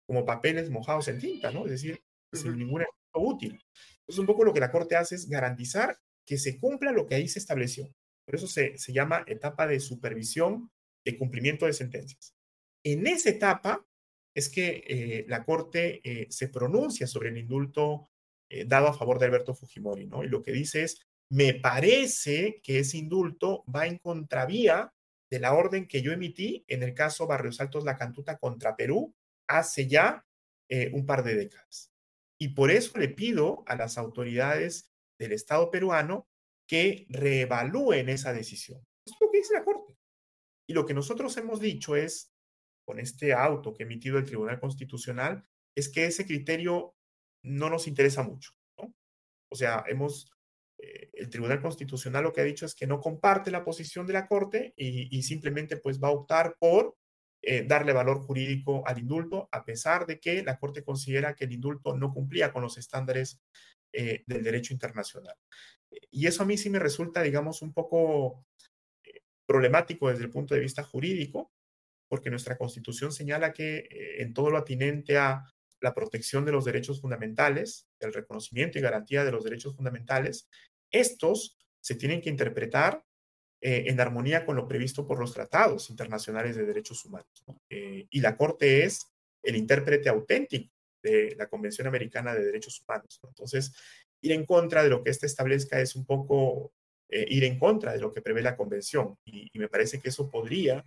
como papeles mojados en tinta, ¿no? Es decir, sin ningún efecto útil. Entonces, un poco lo que la Corte hace es garantizar que se cumpla lo que ahí se estableció. Por eso se, llama etapa de supervisión de cumplimiento de sentencias. En esa etapa es que eh, la Corte eh, se pronuncia sobre el indulto eh, dado a favor de Alberto Fujimori, ¿no? Y lo que dice es, me parece que ese indulto va en contravía de la orden que yo emití en el caso Barrios Altos La Cantuta contra Perú hace ya un par de décadas. Y por eso le pido a las autoridades del Estado peruano que reevalúen esa decisión. Es lo que dice la Corte. Y lo que nosotros hemos dicho es, con este auto que ha emitido el Tribunal Constitucional, es que ese criterio no nos interesa mucho. ¿no? O sea, hemos eh, el Tribunal Constitucional lo que ha dicho es que no comparte la posición de la Corte y, simplemente pues va a optar por eh, darle valor jurídico al indulto, a pesar de que la Corte considera que el indulto no cumplía con los estándares eh, del derecho internacional. Y eso a mí sí me resulta, digamos, un poco problemático desde el punto de vista jurídico, porque nuestra Constitución señala que en todo lo atinente a la protección de los derechos fundamentales, el reconocimiento y garantía de los derechos fundamentales, estos se tienen que interpretar eh, en armonía con lo previsto por los tratados internacionales de derechos humanos. Eh, y la Corte es el intérprete auténtico de la Convención Americana de Derechos Humanos. Entonces, ir en contra de lo que éste establezca es un poco eh, ir en contra de lo que prevé la Convención. Y me parece que eso podría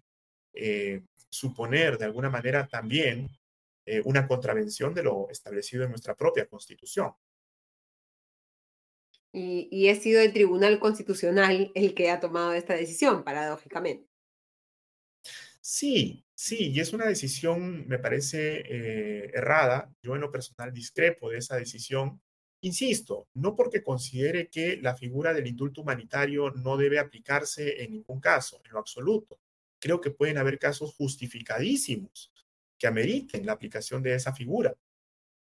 suponer de alguna manera también una contravención de lo establecido en nuestra propia Constitución. Y, y ha sido el Tribunal Constitucional el que ha tomado esta decisión, paradójicamente. Sí, sí, y es una decisión, me parece, eh, errada. Yo en lo personal discrepo de esa decisión. Insisto, no porque considere que la figura del indulto humanitario no debe aplicarse en ningún caso, en lo absoluto. Creo que pueden haber casos justificadísimos que ameriten la aplicación de esa figura.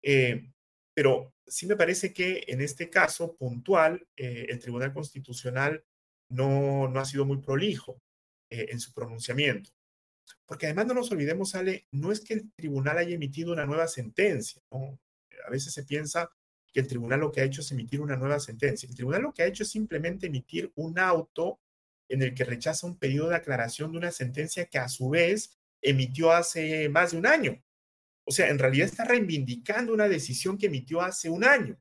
Eh, pero sí me parece que en este caso puntual, eh, el Tribunal Constitucional no, no ha sido muy prolijo eh, en su pronunciamiento. Porque además no nos olvidemos, Ale, no es que el tribunal haya emitido una nueva sentencia. A veces se piensa que el tribunal lo que ha hecho es emitir una nueva sentencia. El tribunal lo que ha hecho es simplemente emitir un auto en el que rechaza un pedido de aclaración de una sentencia que a su vez emitió hace más de un año. O sea, en realidad está reivindicando una decisión que emitió hace un año.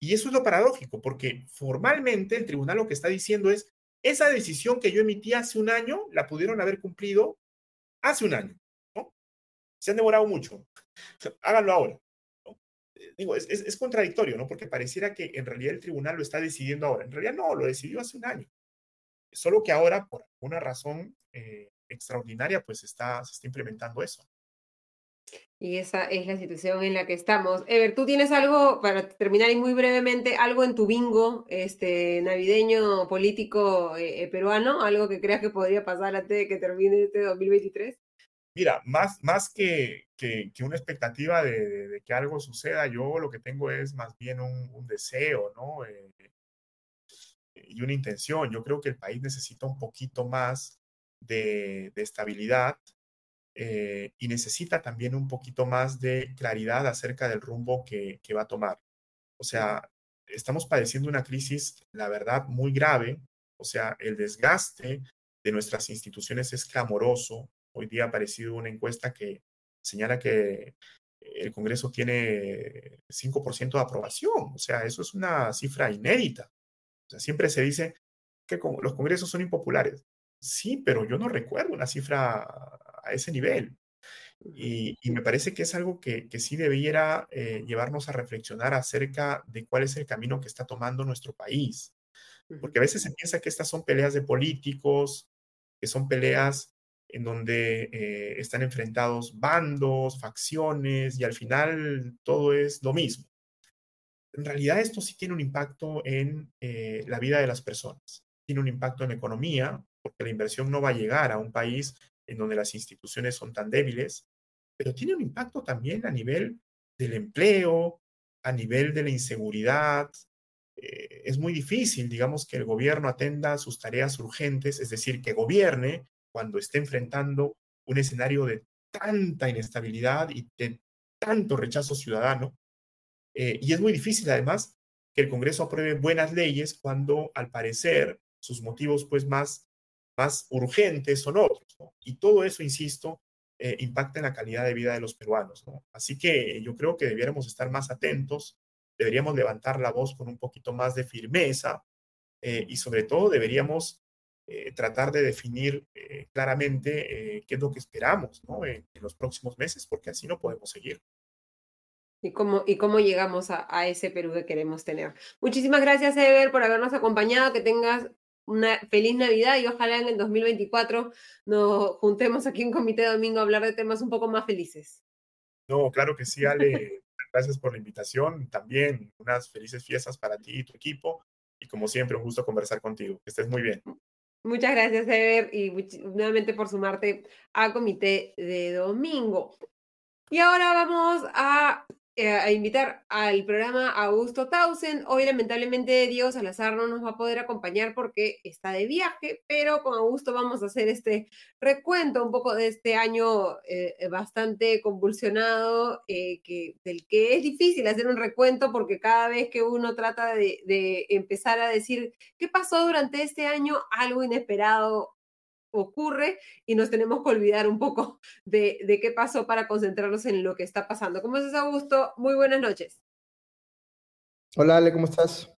Y eso es lo paradójico, porque formalmente el tribunal lo que está diciendo es, esa decisión que yo emití hace un año, la pudieron haber cumplido hace un año. ¿no? Se han demorado mucho. Háganlo ahora. Eh, digo, es, contradictorio, ¿no? Porque pareciera que en realidad el tribunal lo está decidiendo ahora. En realidad no, lo decidió hace un año. Solo que ahora, por alguna razón eh, extraordinaria, pues está, se está implementando eso. Y esa es la situación en la que estamos. Ever, ¿tú tienes algo, para terminar y muy brevemente, algo en tu bingo este, navideño político eh, eh, peruano? ¿Algo que creas que podría pasar antes de que termine este 2023? Mira, más, más que, que, una expectativa de, que algo suceda, yo lo que tengo es más bien un, deseo, ¿no? Eh, y una intención. Yo creo que el país necesita un poquito más de, de estabilidad, eh, y necesita también un poquito más de claridad acerca del rumbo que, va a tomar. O sea, estamos padeciendo una crisis, la verdad, muy grave. O sea, el desgaste de nuestras instituciones es clamoroso. Hoy día ha aparecido una encuesta que señala que el Congreso tiene 5% de aprobación. O sea, eso es una cifra inédita. O sea, siempre se dice que los congresos son impopulares. Sí, pero yo no recuerdo una cifra a ese nivel. Y, me parece que es algo que, sí debiera eh, llevarnos a reflexionar acerca de cuál es el camino que está tomando nuestro país. Porque a veces se piensa que estas son peleas de políticos, que son peleas en donde eh, están enfrentados bandos, facciones, y al final todo es lo mismo. En realidad esto sí tiene un impacto en eh, la vida de las personas, tiene un impacto en la economía, porque la inversión no va a llegar a un país en donde las instituciones son tan débiles, pero tiene un impacto también a nivel del empleo, a nivel de la inseguridad. Eh, es muy difícil, digamos, que el gobierno atenda sus tareas urgentes, es decir, que gobierne cuando esté enfrentando un escenario de tanta inestabilidad y de tanto rechazo ciudadano. Eh, y es muy difícil, además, que el Congreso apruebe buenas leyes cuando, al parecer, sus motivos pues más más urgentes son otros. Y todo eso, insisto, eh, impacta en la calidad de vida de los peruanos. Así que yo creo que debiéramos estar más atentos, deberíamos levantar la voz con un poquito más de firmeza eh, y sobre todo deberíamos eh, tratar de definir claramente qué es lo que esperamos en, los próximos meses, porque así no podemos seguir. Y cómo, y cómo llegamos a, a, ese Perú que queremos tener. Muchísimas gracias, Ever, por habernos acompañado. Que tengas una feliz Navidad y ojalá en el 2024 nos juntemos aquí en Comité Domingo a hablar de temas un poco más felices. No, claro que sí, Ale. Gracias por la invitación. También unas felices fiestas para ti y tu equipo. y como siempre, un gusto conversar contigo. Que estés muy bien. Muchas gracias, Ever, y nuevamente por sumarte a Comité de Domingo. Y ahora vamos a a invitar al programa a Augusto Tausen. Hoy, lamentablemente, Diego Salazar no nos va a poder acompañar porque está de viaje, pero con Augusto vamos a hacer este recuento un poco de este año eh, bastante convulsionado, eh, que, del que es difícil hacer un recuento porque cada vez que uno trata de, de empezar a decir qué pasó durante este año, algo inesperado ocurre y nos tenemos que olvidar un poco de, qué pasó para concentrarnos en lo que está pasando. ¿Cómo estás, Augusto? Muy buenas noches. Hola, Ale, ¿cómo estás?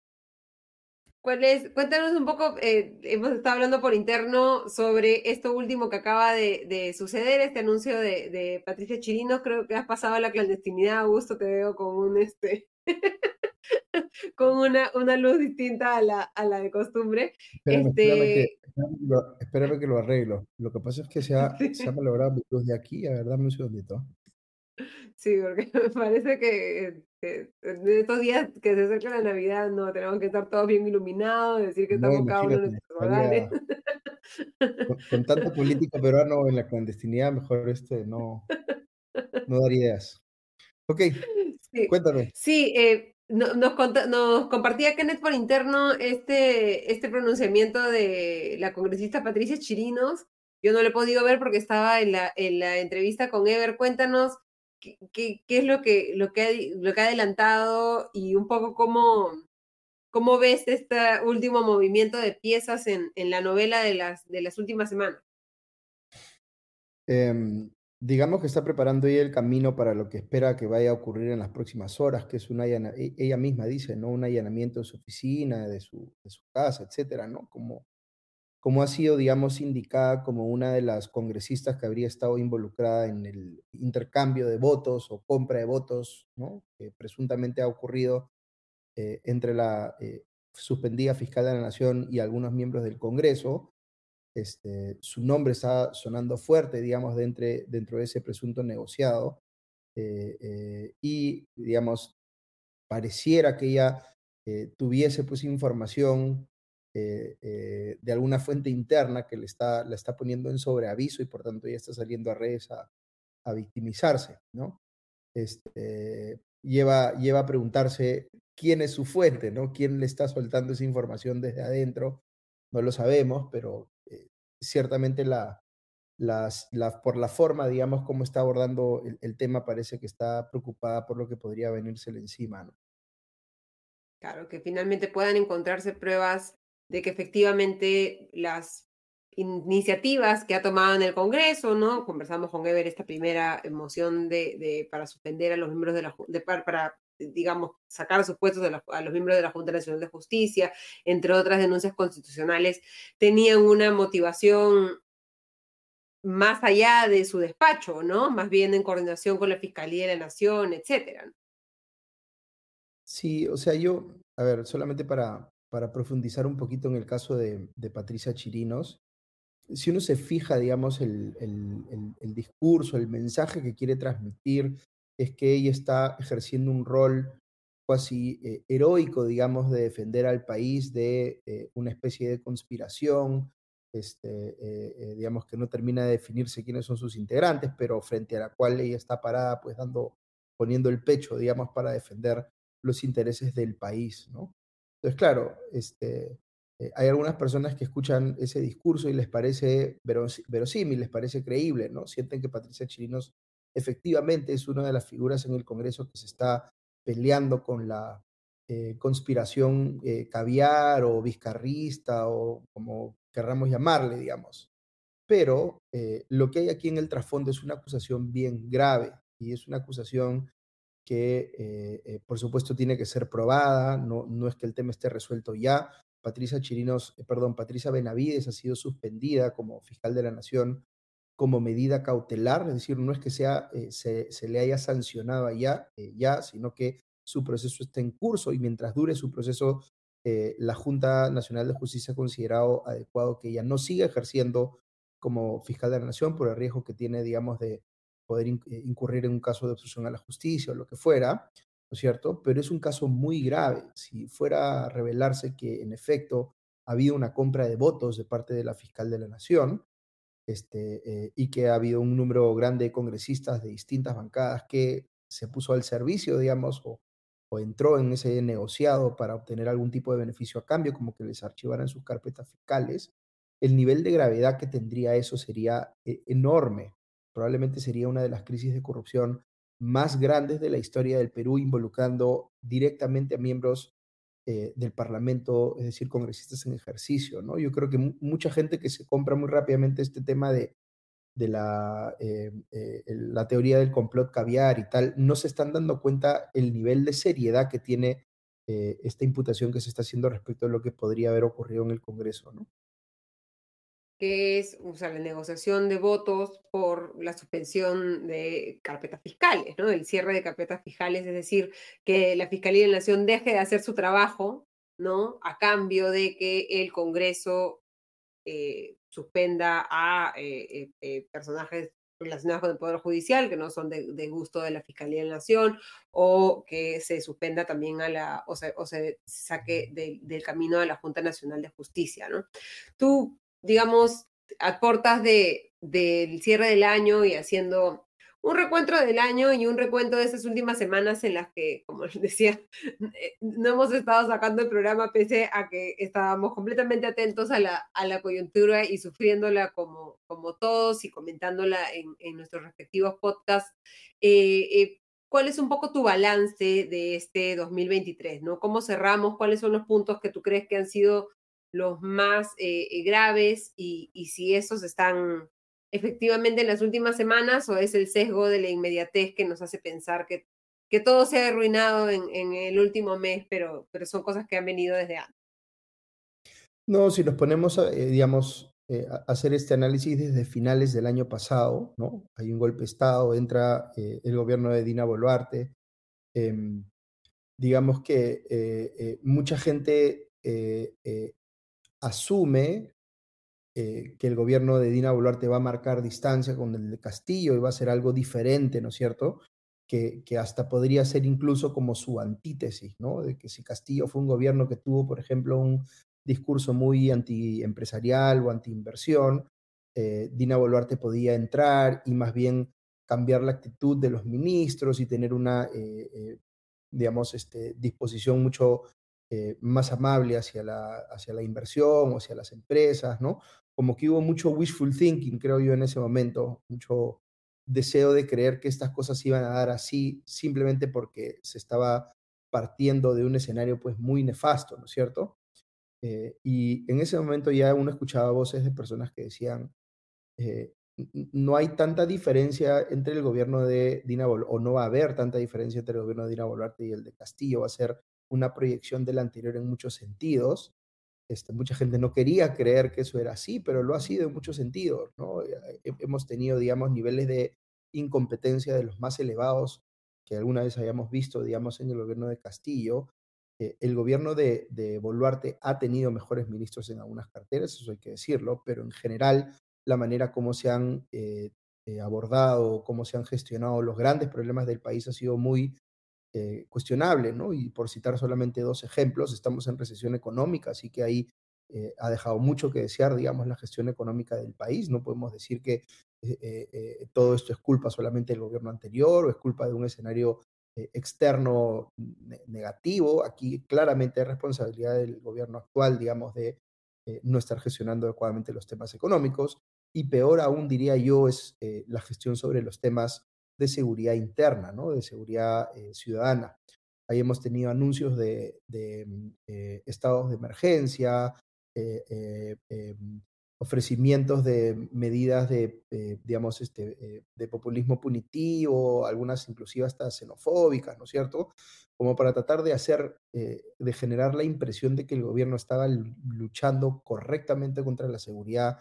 ¿Cuál es? Cuéntanos un poco, eh, hemos estado hablando por interno sobre esto último que acaba de, suceder, este anuncio de, Patricia Chirino, creo que has pasado a la clandestinidad, Augusto, te veo con un este con una, una luz distinta a la, a la de costumbre. este, espérame que lo arreglo. Lo que pasa es que se ha, se ha malogrado mi luz de aquí. A ver, dame un segundito. Sí, porque me parece que, en estos días que se acerca la Navidad, no, tenemos que estar todos bien iluminados, decir que estamos cada uno en nuestros hogares. Con, tanto político peruano en la clandestinidad, mejor este no, no dar ideas. Ok, cuéntame. Sí, eh, nos, nos, compartía Kenneth por interno este, este pronunciamiento de la congresista Patricia Chirinos. Yo no lo he podido ver porque estaba en la, en la entrevista con Ever. Cuéntanos qué, qué, es lo que, lo, que ha, lo que ha adelantado y un poco cómo, cómo ves este último movimiento de piezas en, en la novela de las, de las últimas semanas. Em, digamos que está preparando ella el camino para lo que espera que vaya a ocurrir en las próximas horas, que es una e, ella misma dice, ¿no? Un allanamiento de su oficina, de su, casa, etcétera, ¿no? Como, como ha sido, digamos, indicada como una de las congresistas que habría estado involucrada en el intercambio de votos o compra de votos, ¿no? Que presuntamente ha ocurrido eh, entre la eh, suspendida fiscal de la Nación y algunos miembros del Congreso, este, su nombre está sonando fuerte, digamos, dentro, dentro de ese presunto negociado. Eh, eh, y, digamos, pareciera que ella eh, tuviese pues información de alguna fuente interna que le está, la está poniendo en sobreaviso y por tanto ella está saliendo a redes a, a victimizarse, ¿no? Este, lleva, lleva a preguntarse quién es su fuente, ¿no? ¿Quién le está soltando esa información desde adentro? No lo sabemos, pero ciertamente la, las, la, por la forma, digamos, cómo está abordando el, tema, parece que está preocupada por lo que podría venírsele encima, ¿no? Claro, que finalmente puedan encontrarse pruebas de que efectivamente las iniciativas que ha tomado en el Congreso, ¿no? Conversamos con Ever esta primera moción de, de para suspender a los miembros de la de, para digamos, sacar sus puestos a, los miembros de la Junta Nacional de Justicia, entre otras denuncias constitucionales, tenían una motivación más allá de su despacho, ¿no? Más bien en coordinación con la Fiscalía de la Nación, etcétera. Sí, o sea, yo, a ver, solamente para, para profundizar un poquito en el caso de, de Patricia Chirinos, si uno se fija, digamos, el, el, el, el, discurso, el mensaje que quiere transmitir, es que ella está ejerciendo un rol casi eh, heroico, digamos, de defender al país de eh, una especie de conspiración, este, eh, digamos que no termina de definirse quiénes son sus integrantes, pero frente a la cual ella está parada, pues dando, poniendo el pecho, digamos, para defender los intereses del país, ¿no? Entonces, claro, este, hay algunas personas que escuchan ese discurso y les parece verosímil, les parece creíble, ¿no? Sienten que Patricia Chirinos efectivamente es una de las figuras en el Congreso que se está peleando con la eh, conspiración eh, caviar o vizcarrista o como querramos llamarle, digamos. Pero eh, lo que hay aquí en el trasfondo es una acusación bien grave y es una acusación que, por supuesto, tiene que ser probada. No, no es que el tema esté resuelto ya. Patricia Chirinos, perdón, Patricia Benavides ha sido suspendida como fiscal de la Nación como medida cautelar, es decir, no es que sea, eh, se, le haya sancionado ya, eh, ya, sino que su proceso está en curso y mientras dure su proceso, eh, la Junta Nacional de Justicia ha considerado adecuado que ella no siga ejerciendo como fiscal de la Nación por el riesgo que tiene, digamos, de poder incurrir en un caso de obstrucción a la justicia o lo que fuera. ¿no es cierto? Pero es un caso muy grave. Si fuera a revelarse que en efecto ha habido una compra de votos de parte de la fiscal de la Nación, este, eh, y que ha habido un número grande de congresistas de distintas bancadas que se puso al servicio, digamos, o, o, entró en ese negociado para obtener algún tipo de beneficio a cambio, como que les archivaran sus carpetas fiscales, el nivel de gravedad que tendría eso sería eh, enorme. Probablemente sería una de las crisis de corrupción más grandes de la historia del Perú, involucrando directamente a miembros eh, del Parlamento, es decir, congresistas en ejercicio, ¿no? Yo creo que mucha gente que se compra muy rápidamente este tema de, de la, eh, eh, la teoría del complot caviar y tal, no se están dando cuenta el nivel de seriedad que tiene esta imputación que se está haciendo respecto a lo que podría haber ocurrido en el Congreso, ¿no? Es o la negociación de votos por la suspensión de carpetas fiscales, ¿no? El cierre de carpetas fiscales, es decir, que la Fiscalía de la Nación deje de hacer su trabajo, ¿no? A cambio de que el Congreso eh, suspenda a eh, eh, personajes relacionados con el Poder Judicial, que no son de, gusto de la Fiscalía de la Nación, o que se suspenda también a la, o, se saque del camino a la Junta Nacional de Justicia, ¿no? Tú digamos, a cortas de, del cierre del año y haciendo un recuento del año y un recuento de esas últimas semanas en las que, como les decía, eh, no hemos estado sacando el programa pese a que estábamos completamente atentos a la, a la coyuntura y sufriéndola como, como todos y comentándola en, en nuestros respectivos podcasts. Eh, eh, ¿Cuál es un poco tu balance de este 2023? ¿no? ¿Cómo cerramos? ¿Cuáles son los puntos que tú crees que han sido los más eh, eh, graves y, si esos están efectivamente en las últimas semanas o es el sesgo de la inmediatez que nos hace pensar que, que todo se ha arruinado en, el último mes, pero, pero son cosas que han venido desde antes. No, si nos ponemos, eh, digamos, a hacer este análisis desde finales del año pasado, ¿no? Hay un golpe de Estado, entra el gobierno de Dina Boluarte. Em, digamos que mucha gente asume eh, que el gobierno de Dina Boluarte va a marcar distancia con el de Castillo y va a ser algo diferente, ¿no es cierto? Que, que, hasta podría ser incluso como su antítesis, ¿no? De que si Castillo fue un gobierno que tuvo, por ejemplo, un discurso muy antiempresarial o antiinversión, eh, Dina Boluarte podía entrar y más bien cambiar la actitud de los ministros y tener una, eh, eh digamos, este, disposición mucho eh, más amable hacia la, hacia la inversión o hacia las empresas, ¿no? Como que hubo mucho wishful thinking, creo yo, en ese momento, mucho deseo de creer que estas cosas iban a dar así simplemente porque se estaba partiendo de un escenario pues muy nefasto, ¿no es cierto? Eh, y en ese momento ya uno escuchaba voces de personas que decían, eh, no hay tanta diferencia entre el gobierno de Dina Boluarte, o no va a haber tanta diferencia entre el gobierno de Dina Boluarte y el de Castillo, va a ser una proyección del anterior en muchos sentidos. Este, mucha gente no quería creer que eso era así, pero lo ha sido en muchos sentidos. ¿no? Hemos tenido, digamos, niveles de incompetencia de los más elevados que alguna vez hayamos visto, digamos, en el gobierno de Castillo. Eh, el gobierno de, de, Boluarte ha tenido mejores ministros en algunas carteras, eso hay que decirlo, pero en general la manera como se han eh, eh, abordado, cómo se han gestionado los grandes problemas del país ha sido muy eh, cuestionable, ¿no? Y por citar solamente dos ejemplos, estamos en recesión económica, así que ahí eh, ha dejado mucho que desear, digamos, la gestión económica del país. No podemos decir que eh, todo esto es culpa solamente del gobierno anterior o es culpa de un escenario externo negativo. Aquí claramente hay responsabilidad del gobierno actual, digamos, de no estar gestionando adecuadamente los temas económicos. Y peor aún, diría yo, es la gestión sobre los temas de seguridad interna, ¿no? de seguridad eh, ciudadana. Ahí hemos tenido anuncios de, mm, eh, estados de emergencia, eh, em, ofrecimientos de medidas de, digamos, este, de populismo punitivo, algunas inclusive hasta xenofóbicas, ¿no es cierto? Como para tratar de hacer, de generar la impresión de que el gobierno estaba luchando correctamente contra la seguridad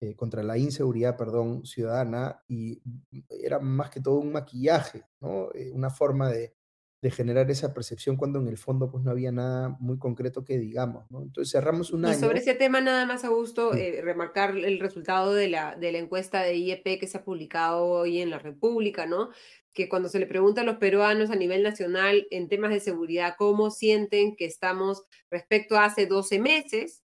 eh, contra la inseguridad, perdón, ciudadana y era más que todo un maquillaje, ¿no? Eh, una forma de, de generar esa percepción cuando en el fondo pues no había nada muy concreto que digamos, ¿no? Entonces cerramos un y año. sobre ese tema nada más, Augusto, eh, remarcar el resultado de la, de la encuesta de IEP que se ha publicado hoy en la República, ¿no? Que cuando se le pregunta a los peruanos a nivel nacional en temas de seguridad cómo sienten que estamos respecto a hace 12 meses,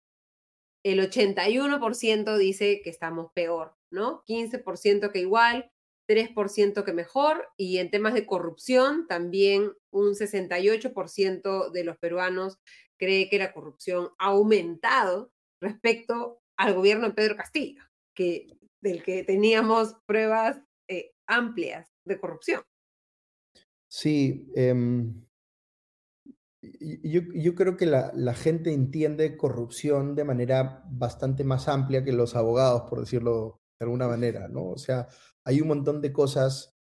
el 81% dice que estamos peor, ¿no? 15% que igual, 3% que mejor y en temas de corrupción también un 68% de los peruanos cree que la corrupción ha aumentado respecto al gobierno de Pedro Castillo, que, del que teníamos pruebas eh, amplias de corrupción. Sí, em, yo, yo, creo que la, la, gente entiende corrupción de manera bastante más amplia que los abogados, por decirlo de alguna manera, ¿no? O sea, hay un montón de cosas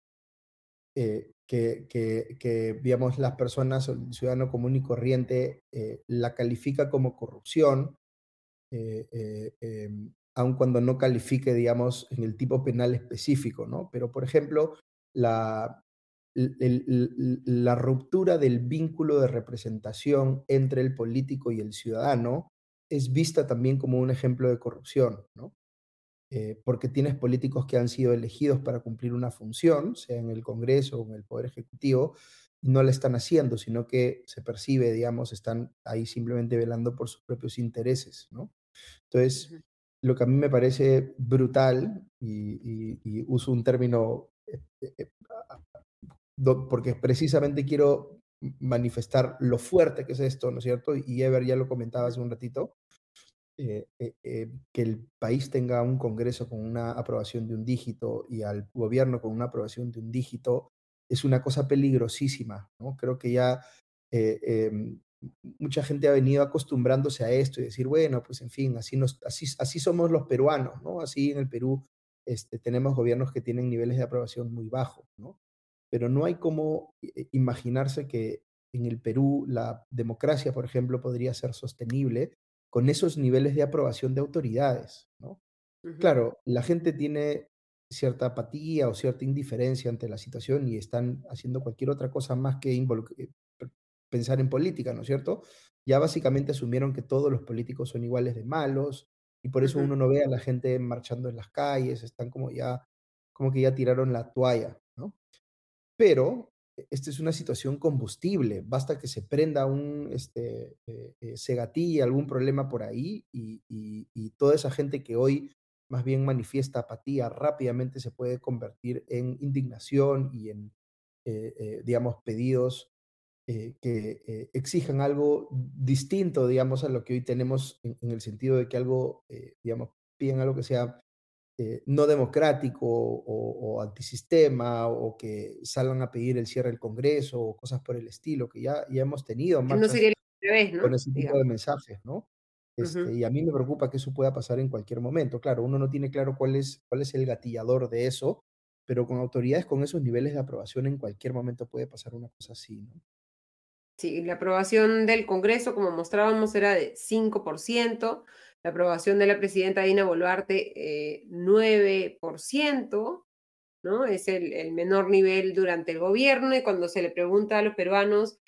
eh, que, que, que, digamos, las personas, el ciudadano común y corriente, eh, la califica como corrupción, eh, em, aun cuando no califique, digamos, en el tipo penal específico, ¿no? Pero, por ejemplo, la, el, la ruptura del vínculo de representación entre el político y el ciudadano es vista también como un ejemplo de corrupción, ¿no? Eh, porque tienes políticos que han sido elegidos para cumplir una función, sea en el Congreso o en el Poder Ejecutivo, y no la están haciendo, sino que se percibe, digamos, están ahí simplemente velando por sus propios intereses, ¿no? Entonces, lo que a mí me parece brutal, y, y, uso un término, eh, eh, porque precisamente quiero manifestar lo fuerte que es esto, ¿no es cierto? Y Ever ya lo comentaba hace un ratito, eh, eh, eh, que el país tenga un Congreso con una aprobación de un dígito y al gobierno con una aprobación de un dígito es una cosa peligrosísima, ¿no? Creo que ya em, mucha gente ha venido acostumbrándose a esto y decir, bueno, pues en fin, así, nos, así, así somos los peruanos, ¿no? Así en el Perú este, tenemos gobiernos que tienen niveles de aprobación muy bajos, ¿no? Pero no hay como imaginarse que en el Perú la democracia, por ejemplo, podría ser sostenible con esos niveles de aprobación de autoridades, ¿no? Claro, la gente tiene cierta apatía o cierta indiferencia ante la situación y están haciendo cualquier otra cosa más que eh, pensar en política, ¿no es cierto? Ya básicamente asumieron que todos los políticos son iguales de malos y por eso uno no ve a la gente marchando en las calles, están como ya, como que ya tiraron la toalla, ¿no? Pero esta es una situación combustible, basta que se prenda un, este, eh, eh, se gatille algún problema por ahí y, toda esa gente que hoy más bien manifiesta apatía rápidamente se puede convertir en indignación y en, eh, digamos, pedidos que exijan algo distinto, digamos, a lo que hoy tenemos en, en el sentido de que algo, digamos, piden algo que sea eh, no democrático o, antisistema o que salgan a pedir el cierre del Congreso o cosas por el estilo, que ya, ya hemos tenido no sería ¿no? con ese tipo de mensajes, ¿no? Este, Y a mí me preocupa que eso pueda pasar en cualquier momento. Claro, uno no tiene claro cuál es, cuál es el gatillador de eso, pero con autoridades con esos niveles de aprobación en cualquier momento puede pasar una cosa así, ¿no? Sí, la aprobación del Congreso, como mostrábamos, era de 5%, la aprobación de la presidenta Dina Boluarte, 9%, eh, ¿no? Es el, menor nivel durante el gobierno y cuando se le pregunta a los peruanos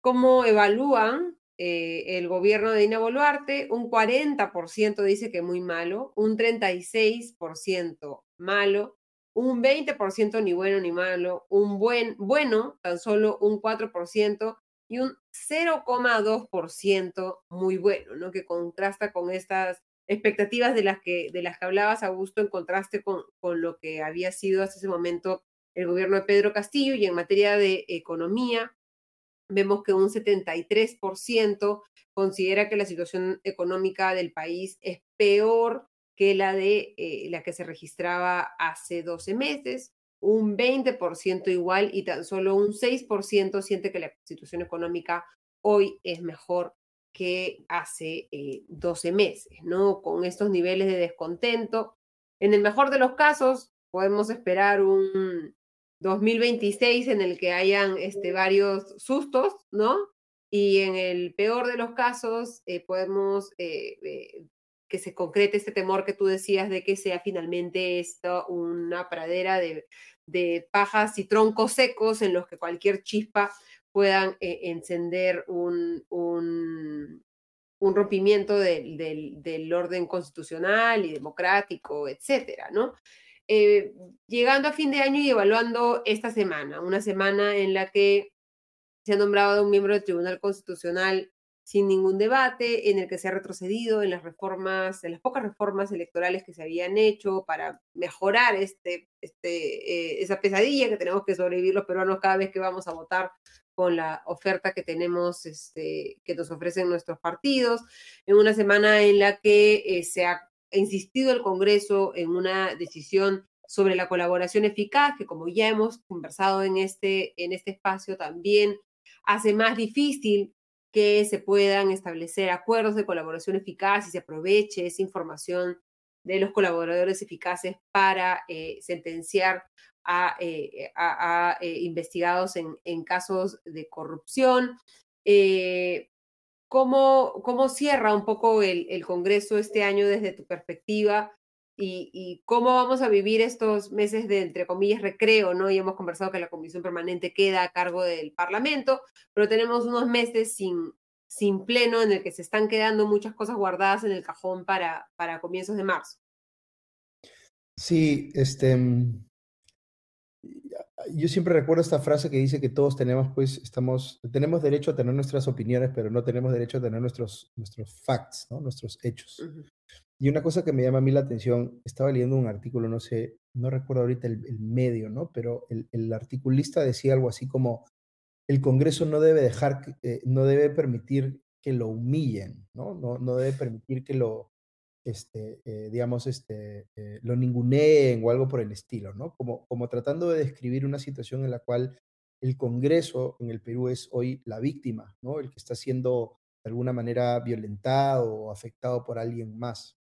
cómo evalúan eh, el gobierno de Dina Boluarte, un 40% dice que muy malo, un 36% malo, un 20% ni bueno ni malo, un buen bueno, tan solo un 4%, y un 0,2% muy bueno, ¿no? Que contrasta con estas expectativas de las que, de las que hablabas, Augusto, en contraste con, con lo que había sido hasta ese momento el gobierno de Pedro Castillo y en materia de economía, vemos que un 73% considera que la situación económica del país es peor que la de eh, la que se registraba hace 12 meses un 20% igual y tan solo un 6% siente que la situación económica hoy es mejor que hace 12 eh, meses, ¿no? Con estos niveles de descontento. En el mejor de los casos, podemos esperar un 2026 en el que hayan este, varios sustos, ¿no? Y en el peor de los casos, eh, podemos eh, que se concrete este temor que tú decías de que sea finalmente esto una pradera de, de pajas y troncos secos en los que cualquier chispa puedan encender un, un, rompimiento del orden constitucional y democrático, etcétera, ¿no? llegando a fin de año y evaluando esta semana, una semana en la que se ha nombrado un miembro del Tribunal Constitucional sin ningún debate, en el que se ha retrocedido en las reformas, en las pocas reformas electorales que se habían hecho para mejorar este, este, eh, esa pesadilla que tenemos que sobrevivir los peruanos cada vez que vamos a votar con la oferta que tenemos, este, que nos ofrecen nuestros partidos, en una semana en la que eh, se ha insistido el Congreso en una decisión sobre la colaboración eficaz, que como ya hemos conversado en este, en este espacio también hace más difícil que se puedan establecer acuerdos de colaboración eficaz y se aproveche esa información de los colaboradores eficaces para eh, sentenciar a, eh, eh, investigados en, casos de corrupción. ¿cómo, ¿cómo, cierra un poco el, el, Congreso este año desde tu perspectiva? Y, cómo vamos a vivir estos meses de, entre comillas, recreo, ¿no? Y hemos conversado que la comisión permanente queda a cargo del Parlamento, pero tenemos unos meses sin, sin pleno en el que se están quedando muchas cosas guardadas en el cajón para, para comienzos de marzo. Sí, este, mm, yo siempre recuerdo esta frase que dice que todos tenemos, pues, estamos, tenemos derecho a tener nuestras opiniones, pero no tenemos derecho a tener nuestros, nuestros facts, ¿no? Nuestros hechos. Y una cosa que me llama a mí la atención, estaba leyendo un artículo, no sé, no recuerdo ahorita el, medio, ¿no? Pero el, articulista decía algo así como, el Congreso no debe dejar, eh, no debe permitir que lo humillen, ¿no? No, no debe permitir que lo, este, eh, digamos, este, eh, lo ninguneen o algo por el estilo, ¿no? Como, como tratando de describir una situación en la cual el Congreso en el Perú es hoy la víctima, ¿no? El que está siendo de alguna manera violentado o afectado por alguien más.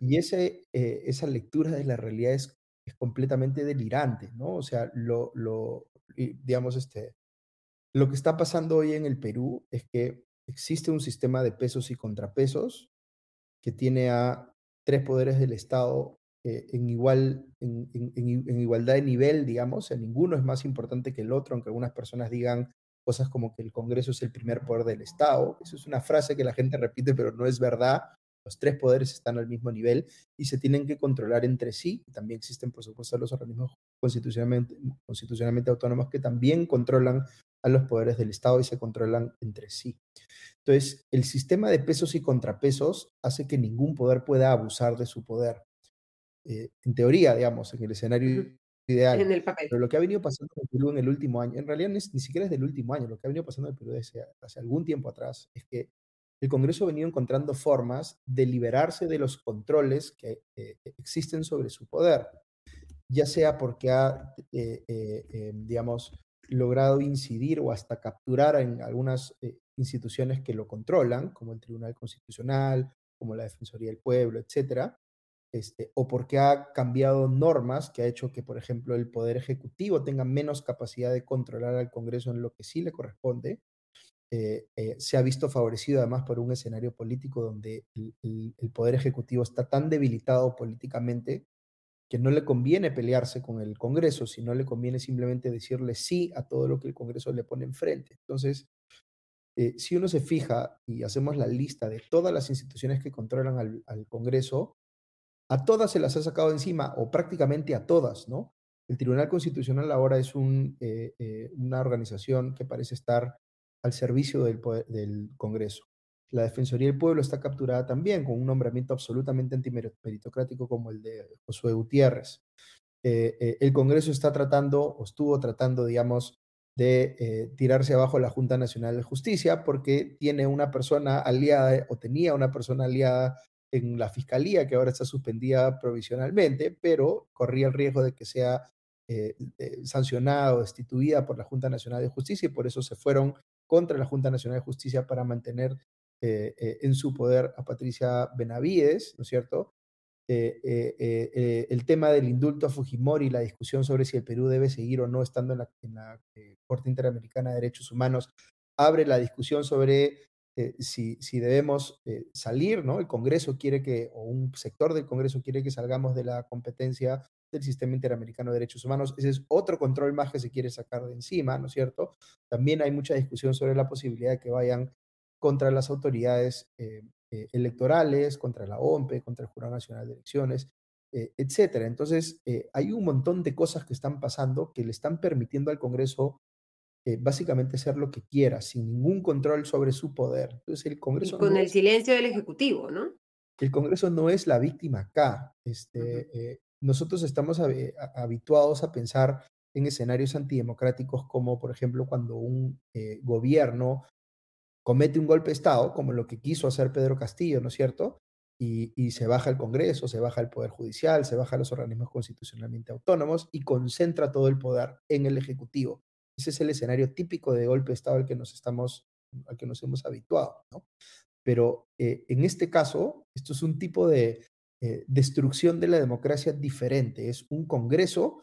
Y ese, eh, esa lectura de la realidad es, es, completamente delirante, ¿no? O sea, lo, lo, digamos, este, lo que está pasando hoy en el Perú es que existe un sistema de pesos y contrapesos que tiene a tres poderes del Estado eh, en, igual, en, en, igualdad de nivel, digamos, o sea, ninguno es más importante que el otro, aunque algunas personas digan cosas como que el Congreso es el primer poder del Estado. Eso es una frase que la gente repite, pero no es verdad. Los tres poderes están al mismo nivel y se tienen que controlar entre sí. También existen, por supuesto, los organismos constitucionalmente, constitucionalmente autónomos que también controlan a los poderes del Estado y se controlan entre sí. Entonces, el sistema de pesos y contrapesos hace que ningún poder pueda abusar de su poder. Eh, en teoría, digamos, en el escenario ideal. En el papel. Pero lo que ha venido pasando en Perú en el último año, en realidad ni, siquiera es del último año, lo que ha venido pasando en el Perú desde hace algún tiempo atrás es que el Congreso ha venido encontrando formas de liberarse de los controles que eh, existen sobre su poder, ya sea porque ha, eh, eh, digamos, logrado incidir o hasta capturar en algunas instituciones que lo controlan, como el Tribunal Constitucional, como la Defensoría del Pueblo, etcétera, este, o porque ha cambiado normas que ha hecho que, por ejemplo, el Poder Ejecutivo tenga menos capacidad de controlar al Congreso en lo que sí le corresponde, eh, eh, se ha visto favorecido además por un escenario político donde el, Poder Ejecutivo está tan debilitado políticamente que no le conviene pelearse con el Congreso, sino le conviene simplemente decirle sí a todo lo que el Congreso le pone enfrente. Entonces, eh, si uno se fija y hacemos la lista de todas las instituciones que controlan al Congreso, a todas se las ha sacado encima, o prácticamente a todas, ¿no? El Tribunal Constitucional ahora es eh, eh, una organización que parece estar al servicio del, del Congreso. La Defensoría del Pueblo está capturada también con un nombramiento absolutamente antimeritocrático como el de Josué Gutiérrez. Eh, el Congreso está tratando, o estuvo tratando, digamos, de tirarse abajo la Junta Nacional de Justicia porque tiene una persona aliada o tenía una persona aliada en la fiscalía, que ahora está suspendida provisionalmente, pero corría el riesgo de que sea eh, eh, sancionada o destituida por la Junta Nacional de Justicia y por eso se fueron contra la Junta Nacional de Justicia para mantener eh, en su poder a Patricia Benavides, ¿no es cierto? el tema del indulto a Fujimori, la discusión sobre si el Perú debe seguir o no estando en la, en la Corte Interamericana de Derechos Humanos, abre la discusión sobre eh, si, debemos eh, salir, ¿no? El Congreso quiere que, o un sector del Congreso quiere que salgamos de la competencia del Sistema Interamericano de Derechos Humanos. Ese es otro control más que se quiere sacar de encima, ¿no es cierto? También hay mucha discusión sobre la posibilidad de que vayan contra las autoridades eh, electorales, contra la OMPE, contra el Jurado Nacional de Elecciones, etcétera. Entonces, hay un montón de cosas que están pasando que le están permitiendo al Congreso básicamente hacer lo que quiera, sin ningún control sobre su poder. Entonces, el Congreso... con el silencio del Ejecutivo, ¿no? El Congreso no es la víctima acá. Este, nosotros estamos habituados a pensar en escenarios antidemocráticos como, por ejemplo, cuando un gobierno comete un golpe de Estado, como lo que quiso hacer Pedro Castillo, ¿no es cierto? Y, se baja el Congreso, se baja el Poder Judicial, se baja los organismos constitucionalmente autónomos y concentra todo el poder en el Ejecutivo. Ese es el escenario típico de golpe de Estado al que nos, estamos, al que nos hemos habituado. ¿no? Pero eh, en este caso, esto es un tipo de eh, destrucción de la democracia diferente. Es un Congreso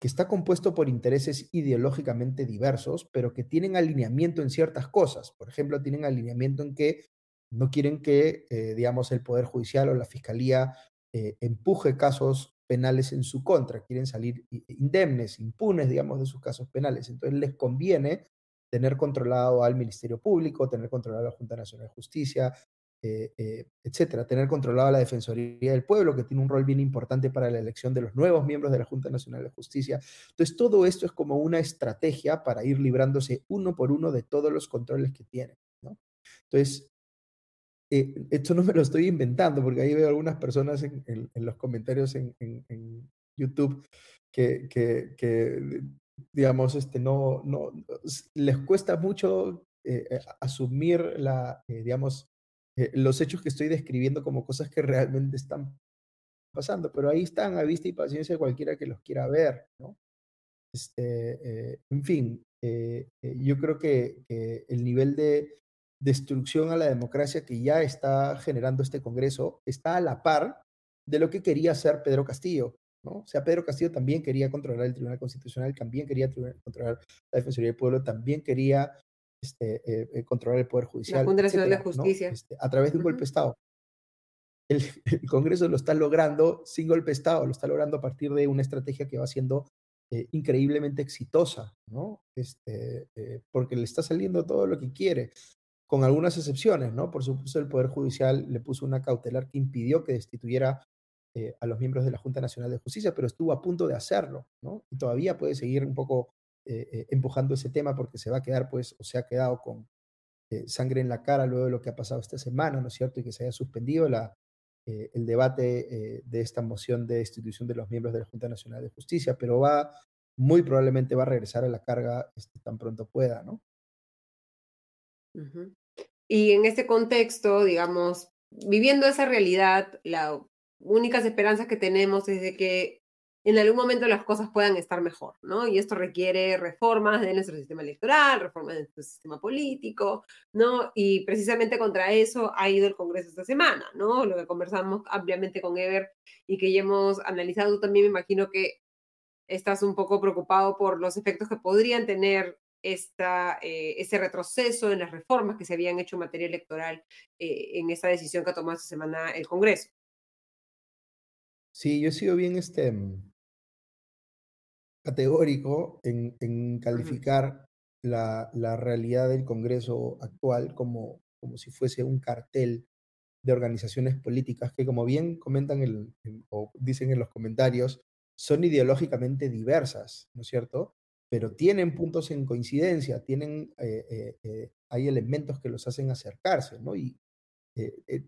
que está compuesto por intereses ideológicamente diversos, pero que tienen alineamiento en ciertas cosas. Por ejemplo, tienen alineamiento en que no quieren que, eh, digamos, el Poder Judicial o la Fiscalía empuje casos penales en su contra, quieren salir indemnes, impunes, digamos, de sus casos penales. Entonces les conviene tener controlado al Ministerio Público, tener controlado a la Junta Nacional de Justicia, eh, eh, etcétera. Tener controlada la Defensoría del Pueblo, que tiene un rol bien importante para la elección de los nuevos miembros de la Junta Nacional de Justicia. Entonces, todo esto es como una estrategia para ir librándose uno por uno de todos los controles que tiene. ¿no? Entonces, eh, esto no me lo estoy inventando, porque ahí veo algunas personas en, los comentarios en, YouTube que, que, digamos, este, no, no, les cuesta mucho asumir la, digamos, eh, los hechos que estoy describiendo como cosas que realmente están pasando, pero ahí están a vista y paciencia de cualquiera que los quiera ver, ¿no? Este, eh, en fin, eh, yo creo que, el nivel de destrucción a la democracia que ya está generando este Congreso está a la par de lo que quería hacer Pedro Castillo. ¿no? O sea, Pedro Castillo también quería controlar el Tribunal Constitucional, también quería controlar la Defensoría del Pueblo, también quería este, eh, eh, controlar el Poder Judicial. La Nacional de Justicia. Este, a través de un golpe de Estado. El, Congreso lo está logrando sin golpe de Estado, lo está logrando a partir de una estrategia que va siendo eh, increíblemente exitosa, ¿no? Este, porque le está saliendo todo lo que quiere, con algunas excepciones, ¿no? Por supuesto, el Poder Judicial le puso una cautelar que impidió que destituyera a los miembros de la Junta Nacional de Justicia, pero estuvo a punto de hacerlo, ¿no? Y todavía puede seguir un poco eh, eh, empujando ese tema porque se va a quedar, pues, o se ha quedado con eh, sangre en la cara luego de lo que ha pasado esta semana, ¿no es cierto? Y que se haya suspendido el debate de esta moción de destitución de los miembros de la Junta Nacional de Justicia, pero va, muy probablemente va a regresar a la carga este, tan pronto pueda, ¿no? Y en este contexto, digamos, viviendo esa realidad, la únicas esperanzas que tenemos es de que en algún momento las cosas puedan estar mejor, ¿no? Y esto requiere reformas de nuestro sistema electoral, reformas de nuestro sistema político, ¿no? Y precisamente contra eso ha ido el Congreso esta semana, ¿no? Lo que conversamos ampliamente con Ever y que ya hemos analizado también, me imagino que estás un poco preocupado por los efectos que podrían tener esta, eh, ese retroceso en las reformas que se habían hecho en materia electoral eh, en esta decisión que ha tomado esta semana el Congreso. Sí, yo he sido bien este, categórico en, calificar la, realidad del Congreso actual como, como si fuese un cartel de organizaciones políticas que, como bien comentan el, o dicen en los comentarios, son ideológicamente diversas, ¿no es cierto? Pero tienen puntos en coincidencia, tienen, eh, eh, eh, hay elementos que los hacen acercarse, ¿no? Y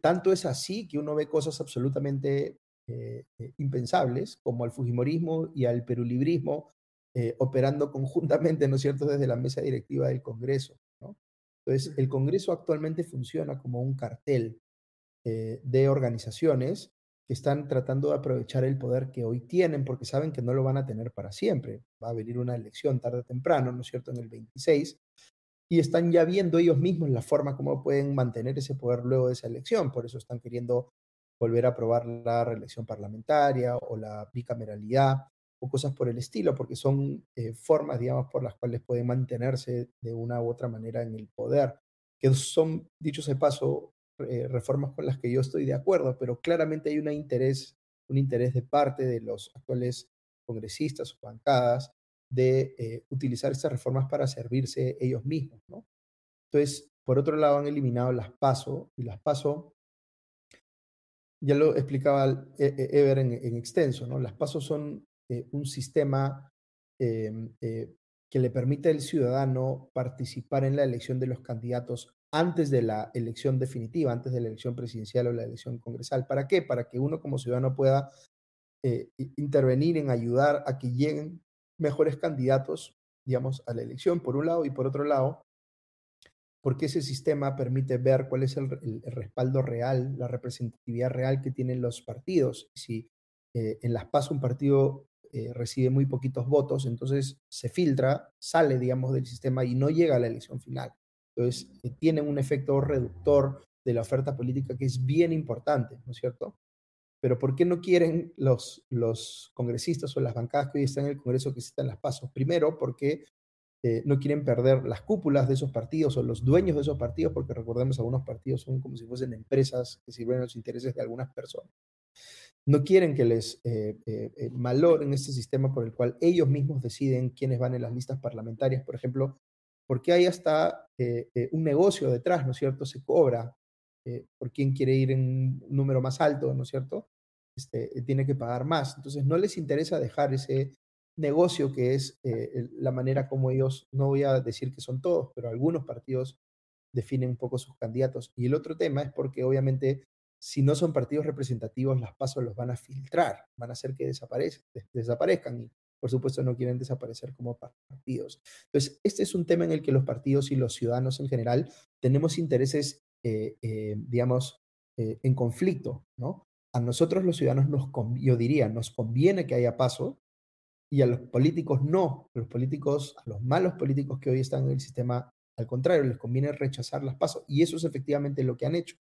tanto es así que uno ve cosas absolutamente impensables, como al Fujimorismo y al perulibrismo, operando conjuntamente, ¿no es cierto?, desde la mesa directiva del Congreso. ¿no? Entonces, el Congreso actualmente funciona como un cartel de organizaciones que están tratando de aprovechar el poder que hoy tienen porque saben que no lo van a tener para siempre. Va a venir una elección tarde o temprano, ¿no es cierto?, en el 26, y están ya viendo ellos mismos la forma como pueden mantener ese poder luego de esa elección. Por eso están queriendo volver a aprobar la reelección parlamentaria o la bicameralidad o cosas por el estilo, porque son eh, formas, digamos, por las cuales pueden mantenerse de una u otra manera en el poder, que son, dicho de paso, eh, reformas con las que yo estoy de acuerdo, pero claramente hay un interés, un interés de parte de los actuales congresistas o bancadas de eh, utilizar estas reformas para servirse ellos mismos, ¿no? Entonces, por otro lado, han eliminado las PASO, y las PASO, ya lo explicaba e, e, Ever en, extenso, ¿no? Las PASO son eh, un sistema em, eh, que le permite al ciudadano participar en la elección de los candidatos antes de la elección definitiva, antes de la elección presidencial o la elección congresal. ¿Para qué? Para que uno como ciudadano pueda eh, intervenir en ayudar a que lleguen mejores candidatos, digamos, a la elección, por un lado, y por otro lado, porque ese sistema permite ver cuál es el, respaldo real, la representatividad real que tienen los partidos. Si eh, en las PAS un partido eh, recibe muy poquitos votos, entonces se filtra, sale, digamos, del sistema y no llega a la elección final. Entonces, eh, tiene un efecto reductor de la oferta política que es bien importante, ¿no es cierto? Pero ¿por qué no quieren los, los congresistas o las bancadas que hoy están en el Congreso que están las pasos? Primero, porque eh, no quieren perder las cúpulas de esos partidos o los dueños de esos partidos, porque recordemos, algunos partidos son como si fuesen empresas que sirven a los intereses de algunas personas. No quieren que les eh, eh, maloren este sistema por el cual ellos mismos deciden quiénes van en las listas parlamentarias, por ejemplo, porque hay hasta eh, eh, un negocio detrás, ¿no es cierto? Se cobra eh, por quien quiere ir en un número más alto, ¿no es cierto? Este, tiene que pagar más. Entonces, no les interesa dejar ese negocio que es la manera como ellos, no voy a decir que son todos, pero algunos partidos definen un poco sus candidatos. Y el otro tema es porque obviamente si no son partidos representativos, las pasos los van a filtrar, van a hacer que desaparezcan. Por supuesto, no quieren desaparecer como partidos. Entonces, este es un tema en el que los partidos y los ciudadanos en general tenemos intereses, eh, eh, digamos, eh, en conflicto, ¿no? A nosotros los ciudadanos, nos yo diría, nos conviene que haya paso y a los políticos no. A los políticos, a los malos políticos que hoy están en el sistema, al contrario, les conviene rechazar las pasos. Y eso es efectivamente lo que han hecho.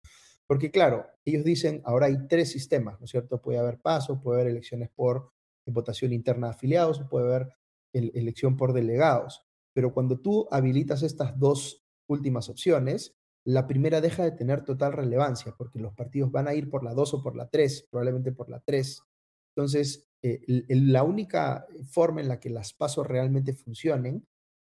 Porque claro, ellos dicen, ahora hay tres sistemas, ¿no es cierto? Puede haber paso, puede haber elecciones por votación interna de afiliados, puede haber elección por delegados. Pero cuando tú habilitas estas dos últimas opciones, la primera deja de tener total relevancia porque los partidos van a ir por la 2 o por la 3, probablemente por la 3. Entonces, eh, la única forma en la que las pasos realmente funcionen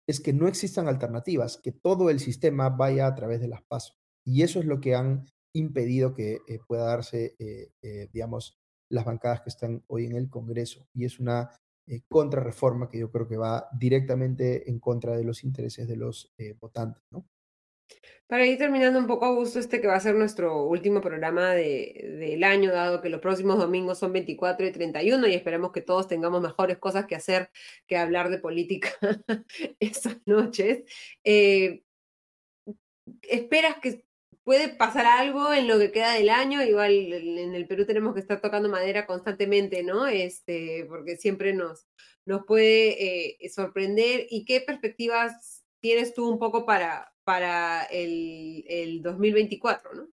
es que no existan alternativas, que todo el sistema vaya a través de las pasos. Y eso es lo que han impedido que eh, pueda darse, eh, digamos, las bancadas que están hoy en el Congreso. Y es una eh, contrarreforma que yo creo que va directamente en contra de los intereses de los eh, votantes. Para ir terminando un poco, gusto este que va a ser nuestro último programa de, del año, dado que los próximos domingos son 24 y 31 y esperamos que todos tengamos mejores cosas que hacer que hablar de política estas noches. Eh, ¿Esperas que puede pasar algo en lo que queda del año, igual en el Perú tenemos que estar tocando madera constantemente, ¿no? Este, porque siempre nos, nos puede eh, sorprender. ¿Y qué perspectivas tienes tú un poco para, para el, el 2024, ¿no?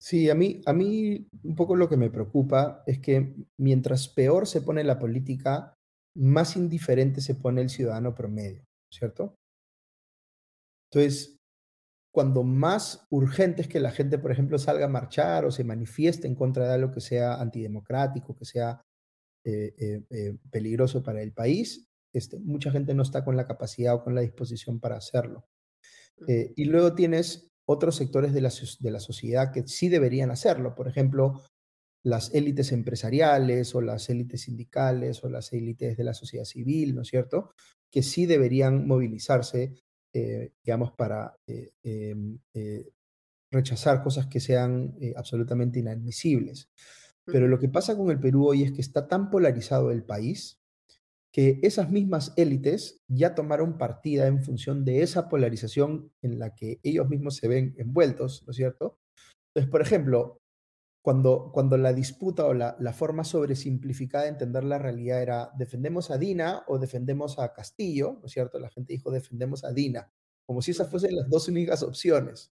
Sí, a mí, a mí un poco lo que me preocupa es que mientras peor se pone la política, más indiferente se pone el ciudadano promedio, ¿cierto? Entonces, cuando más urgente es que la gente, por ejemplo, salga a marchar o se manifieste en contra de algo que sea antidemocrático, que sea eh, eh, eh, peligroso para el país, este, mucha gente no está con la capacidad o con la disposición para hacerlo. y luego tienes otros sectores de la, de la sociedad que sí deberían hacerlo, por ejemplo, las élites empresariales o las élites sindicales o las élites de la sociedad civil, ¿no es cierto? Que sí deberían movilizarse eh, digamos, para eh, em, eh, rechazar cosas que sean absolutamente inadmisibles. Pero lo que pasa con el Perú hoy es que está tan polarizado el país que esas mismas élites ya tomaron partida en función de esa polarización en la que ellos mismos se ven envueltos, ¿no es cierto? Entonces, por ejemplo, cuando, cuando la disputa o la, la, forma sobresimplificada de entender la realidad era defendemos a Dina o defendemos a Castillo, ¿no es cierto? La gente dijo defendemos a Dina, como si esas fuesen las dos únicas opciones,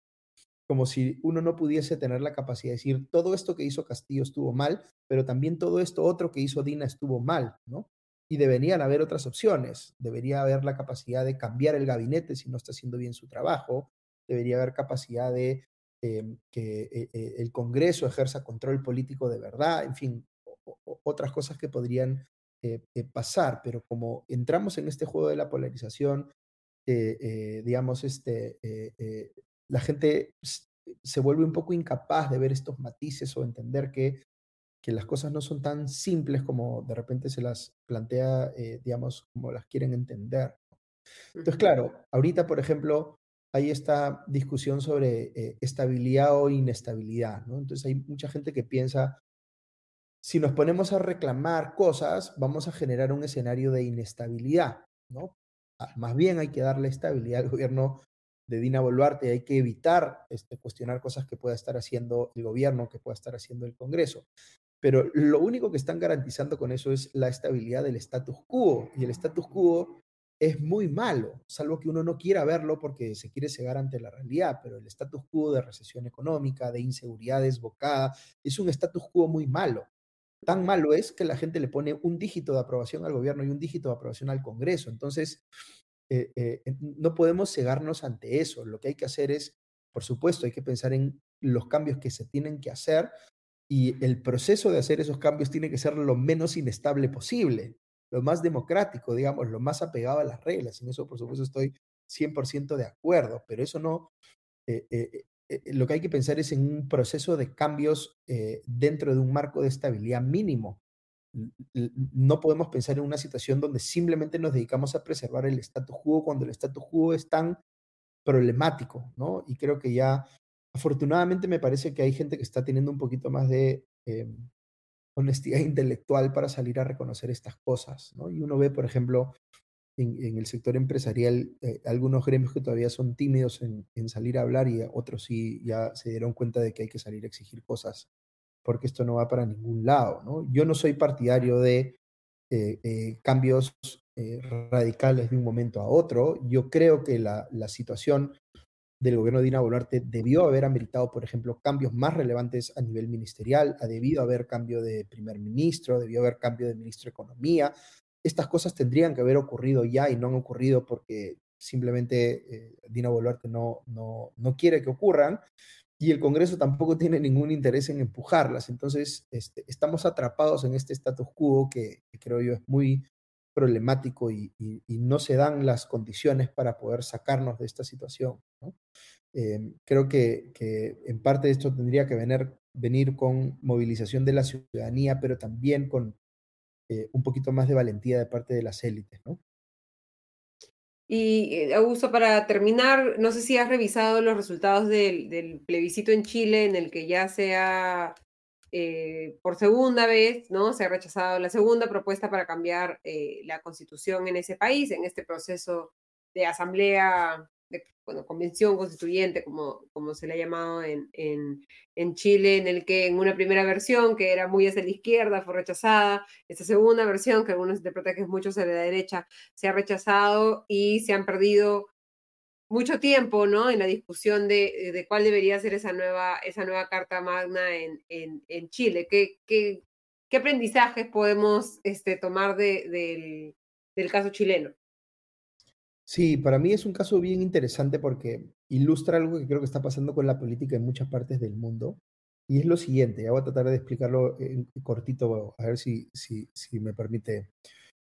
como si uno no pudiese tener la capacidad de decir todo esto que hizo Castillo estuvo mal, pero también todo esto otro que hizo Dina estuvo mal, ¿no? Y deberían haber otras opciones, debería haber la capacidad de cambiar el gabinete si no está haciendo bien su trabajo, debería haber capacidad de em, que el Congreso ejerza control político de verdad, en fin, otras cosas que podrían pasar, pero como entramos en este juego de la polarización, digamos, este, la gente se vuelve un poco incapaz de ver estos matices o entender que, que las cosas no son tan simples como de repente se las plantea, eh, digamos, como las quieren entender. Entonces, claro, ahorita, por ejemplo, hay esta discusión sobre eh, estabilidad o inestabilidad, ¿no? Entonces hay mucha gente que piensa, si nos ponemos a reclamar cosas, vamos a generar un escenario de inestabilidad, ¿no? Ah, más bien hay que darle estabilidad al gobierno de Dina Boluarte, hay que evitar este, cuestionar cosas que pueda estar haciendo el gobierno, que pueda estar haciendo el Congreso. Pero lo único que están garantizando con eso es la estabilidad del status quo. Y el status quo es muy malo, salvo que uno no quiera verlo porque se quiere cegar ante la realidad, pero el status quo de recesión económica, de inseguridad desbocada, es un status quo muy malo. Tan malo es que la gente le pone un dígito de aprobación al gobierno y un dígito de aprobación al Congreso. Entonces, eh, eh, no podemos cegarnos ante eso. Lo que hay que hacer es, por supuesto, hay que pensar en los cambios que se tienen que hacer y el proceso de hacer esos cambios tiene que ser lo menos inestable posible, lo más democrático, digamos, lo más apegado a las reglas. En eso, por supuesto, estoy 100% de acuerdo, pero eso no... Eh, lo que hay que pensar es en un proceso de cambios dentro de un marco de estabilidad mínimo no podemos pensar en una situación donde simplemente nos dedicamos a preservar el status quo cuando el status quo es tan problemático, ¿no? Y creo que ya, afortunadamente me parece que hay gente que está teniendo un poquito más de em, honestidad intelectual para salir a reconocer estas cosas, ¿no? Y uno ve, por ejemplo, en, el sector empresarial, eh, algunos gremios que todavía son tímidos en, en, salir a hablar y otros sí ya se dieron cuenta de que hay que salir a exigir cosas porque esto no va para ningún lado. ¿no? Yo no soy partidario de eh, eh, cambios radicales de un momento a otro. Yo creo que la, la, situación del gobierno de Dina Boluarte debió haber ameritado, por ejemplo, cambios más relevantes a nivel ministerial, ha debido haber cambio de primer ministro, debió haber cambio de ministro de Economía. Estas cosas tendrían que haber ocurrido ya y no han ocurrido porque simplemente Dina Boluarte no, no, no quiere que ocurran y el Congreso tampoco tiene ningún interés en empujarlas. Entonces, este, estamos atrapados en este status quo que, creo yo es muy problemático y, no se dan las condiciones para poder sacarnos de esta situación. Em, creo que, en parte esto tendría que venir, con movilización de la ciudadanía, pero también con eh, un poquito más de valentía de parte de las élites. Y eh, Augusto, para terminar, no sé si has revisado los resultados del, plebiscito en Chile, en el que ya se ha, eh, por segunda vez, ¿no? Se ha rechazado la segunda propuesta para cambiar eh, la constitución en ese país, en este proceso de asamblea bueno, convención constituyente, como, como se le ha llamado en, en, en, Chile, en el que en una primera versión, que era muy hacia la izquierda, fue rechazada. Esta segunda versión, que algunos interpretan que es mucho hacia la derecha, se ha rechazado y se han perdido mucho tiempo ¿no? en la discusión de, de cuál debería ser esa nueva, esa nueva Carta Magna en, en, en Chile. ¿Qué, qué, qué aprendizajes podemos este, tomar de, del, del caso chileno? Sí, para mí es un caso bien interesante porque ilustra algo que creo que está pasando con la política en muchas partes del mundo. Y es lo siguiente, voy a tratar de explicarlo en cortito, a ver si, si, si me permite,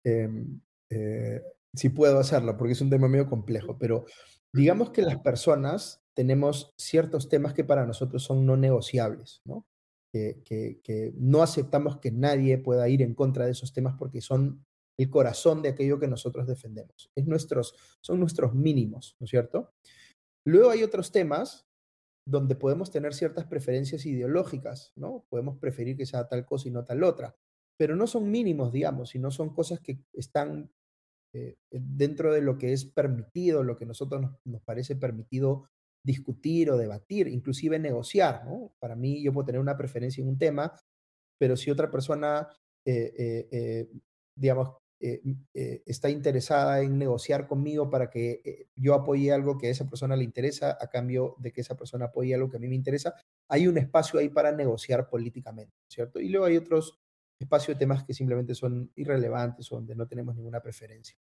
em, eh, si puedo hacerlo, porque es un tema medio complejo, pero digamos que las personas tenemos ciertos temas que para nosotros son no negociables, ¿no? Que, que, no aceptamos que nadie pueda ir en contra de esos temas porque son el corazón de aquello que nosotros defendemos. Es nuestros, son nuestros mínimos, ¿no es cierto? Luego hay otros temas donde podemos tener ciertas preferencias ideológicas, ¿no? Podemos preferir que sea tal cosa y no tal otra, pero no son mínimos, digamos, sino son cosas que están eh, dentro de lo que es permitido, lo que a nosotros nos, parece permitido discutir o debatir, inclusive negociar, ¿no? Para mí yo puedo tener una preferencia en un tema, pero si otra persona, eh, eh, digamos, está interesada en negociar conmigo para que yo apoye algo que a esa persona le interesa a cambio de que esa persona apoye algo que a mí me interesa, hay un espacio ahí para negociar políticamente, ¿cierto? Y luego hay otros espacios de temas que simplemente son irrelevantes o donde no tenemos ninguna preferencia.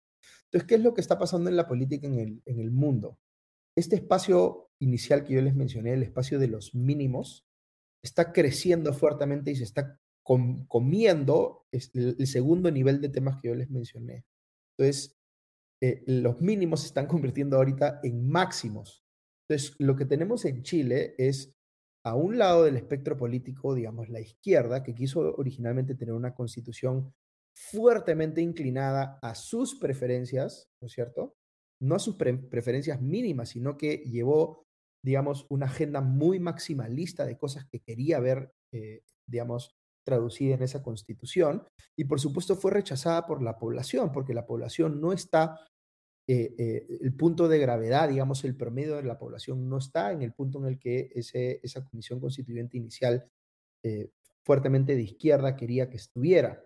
Entonces, ¿qué es lo que está pasando en la política en el, mundo? este espacio inicial que yo les mencioné, el espacio de los mínimos, está creciendo fuertemente y se está comiendo el, segundo nivel de temas que yo les mencioné. Entonces, eh, los mínimos se están convirtiendo ahorita en máximos. Entonces, lo que tenemos en Chile es, a un lado del espectro político, digamos, la izquierda, que quiso originalmente tener una constitución fuertemente inclinada a sus preferencias, ¿no es cierto? No a sus preferencias mínimas, sino que llevó, digamos, una agenda muy maximalista de cosas que quería ver, eh, digamos, traducida en esa constitución. Y por supuesto fue rechazada por la población, porque la población no está, eh, eh, el punto de gravedad, digamos, el promedio de la población no está en el punto en el que ese, esa comisión constituyente inicial fuertemente de izquierda quería que estuviera.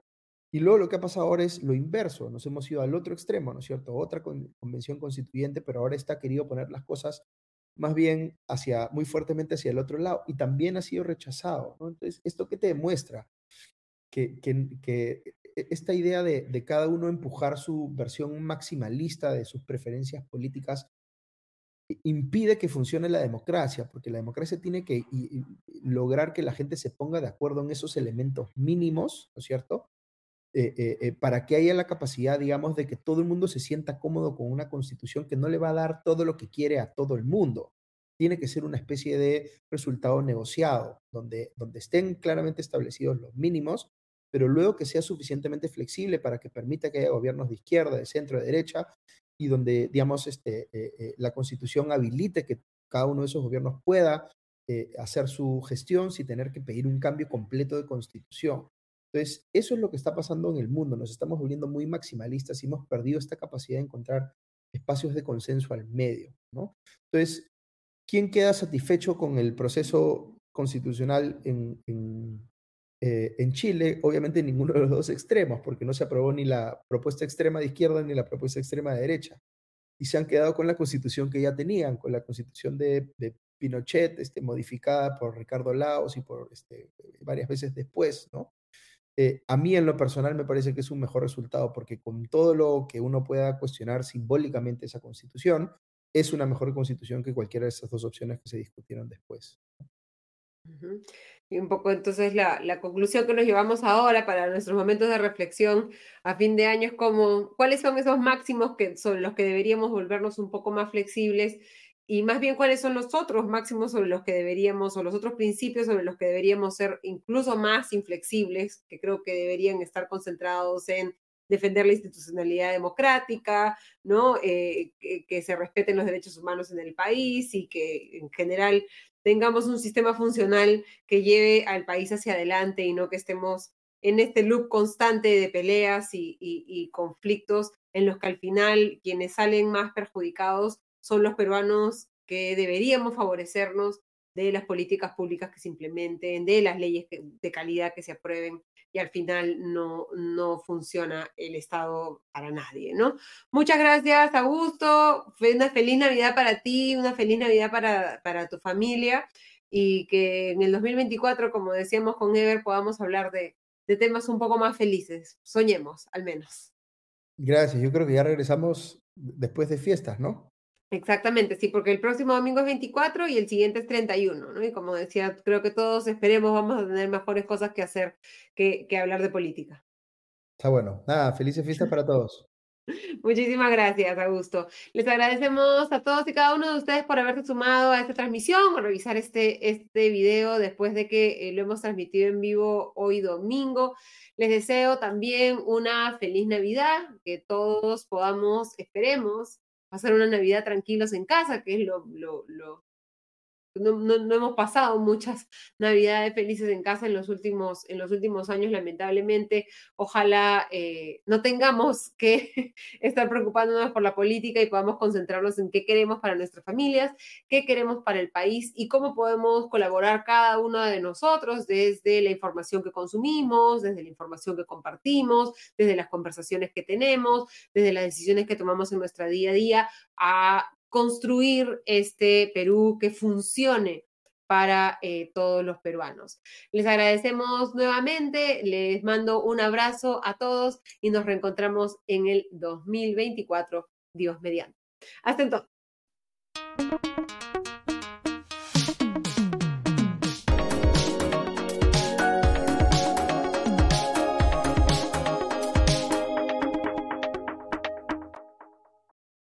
Y luego lo que ha pasado ahora es lo inverso, nos hemos ido al otro extremo, ¿no es cierto? Otra convención constituyente, pero ahora está querido poner las cosas más bien hacia, muy fuertemente hacia el otro lado y también ha sido rechazado, ¿no? Entonces, ¿esto qué te demuestra? Que, que, e, esta idea de, de, cada uno empujar su versión maximalista de sus preferencias políticas impide que funcione la democracia, porque la democracia tiene que lograr que la gente se ponga de acuerdo en esos elementos mínimos, ¿no es cierto? Eh, eh, eh, para que haya la capacidad, digamos, de que todo el mundo se sienta cómodo con una constitución que no le va a dar todo lo que quiere a todo el mundo. Tiene que ser una especie de resultado negociado, donde, donde estén claramente establecidos los mínimos, pero luego que sea suficientemente flexible para que permita que haya gobiernos de izquierda, de centro, de derecha, y donde, digamos, este, la constitución habilite que cada uno de esos gobiernos pueda hacer su gestión sin tener que pedir un cambio completo de constitución. Entonces, eso es lo que está pasando en el mundo. Nos estamos volviendo muy maximalistas y hemos perdido esta capacidad de encontrar espacios de consenso al medio, ¿no? Entonces, ¿quién queda satisfecho con el proceso constitucional eh, en, Chile? Obviamente ninguno de los dos extremos, porque no se aprobó ni la propuesta extrema de izquierda ni la propuesta extrema de derecha. Y se han quedado con la constitución que ya tenían, con la constitución de, de Pinochet, este, modificada por Ricardo Laos y por este, varias veces después, ¿no? Eh, a mí en lo personal me parece que es un mejor resultado porque con todo lo que uno pueda cuestionar simbólicamente esa constitución, es una mejor constitución que cualquiera de esas dos opciones que se discutieron después. Y un poco entonces la, conclusión que nos llevamos ahora para nuestros momentos de reflexión a fin de año es como, ¿cuáles son esos máximos que son los que deberíamos volvernos un poco más flexibles y más bien cuáles son los otros máximos sobre los que deberíamos, o los otros principios sobre los que deberíamos ser incluso más inflexibles, que creo que deberían estar concentrados en defender la institucionalidad democrática, ¿no? Eh, que, se respeten los derechos humanos en el país y que en general tengamos un sistema funcional que lleve al país hacia adelante y no que estemos en este loop constante de peleas y conflictos en los que al final quienes salen más perjudicados son los peruanos que deberíamos favorecernos de las políticas públicas que se implementen, de las leyes de calidad que se aprueben y al final no, no funciona el Estado para nadie, ¿no? Muchas gracias, Augusto. Una feliz Navidad para ti, una feliz Navidad para, para tu familia y que en el 2024, como decíamos con Ever, podamos hablar de, de temas un poco más felices. Soñemos, al menos. Gracias. Yo creo que ya regresamos después de fiestas, ¿no? Exactamente, sí, porque el próximo domingo es 24 y el siguiente es 31, ¿no? Y como decía, creo que todos esperemos vamos a tener mejores cosas que hacer que, que hablar de política. Está bueno. Nada, felices fiestas para todos. Muchísimas gracias, Augusto. Les agradecemos a todos y cada uno de ustedes por haberse sumado a esta transmisión o revisar este, este video después de que eh, lo hemos transmitido en vivo hoy domingo. Les deseo también una feliz Navidad, que todos podamos, esperemos, pasar una Navidad tranquilos en casa, que es lo, lo, lo, no, hemos pasado muchas navidades felices en casa en los últimos, en los últimos años, lamentablemente. Ojalá eh, no tengamos que estar preocupándonos por la política y podamos concentrarnos en qué queremos para nuestras familias, qué queremos para el país y cómo podemos colaborar cada uno de nosotros desde la información que consumimos, desde la información que compartimos, desde las conversaciones que tenemos, desde las decisiones que tomamos en nuestra día a día a construir este Perú que funcione para eh, todos los peruanos. Les agradecemos nuevamente, les mando un abrazo a todos y nos reencontramos en el 2024, Dios mediante. Hasta entonces.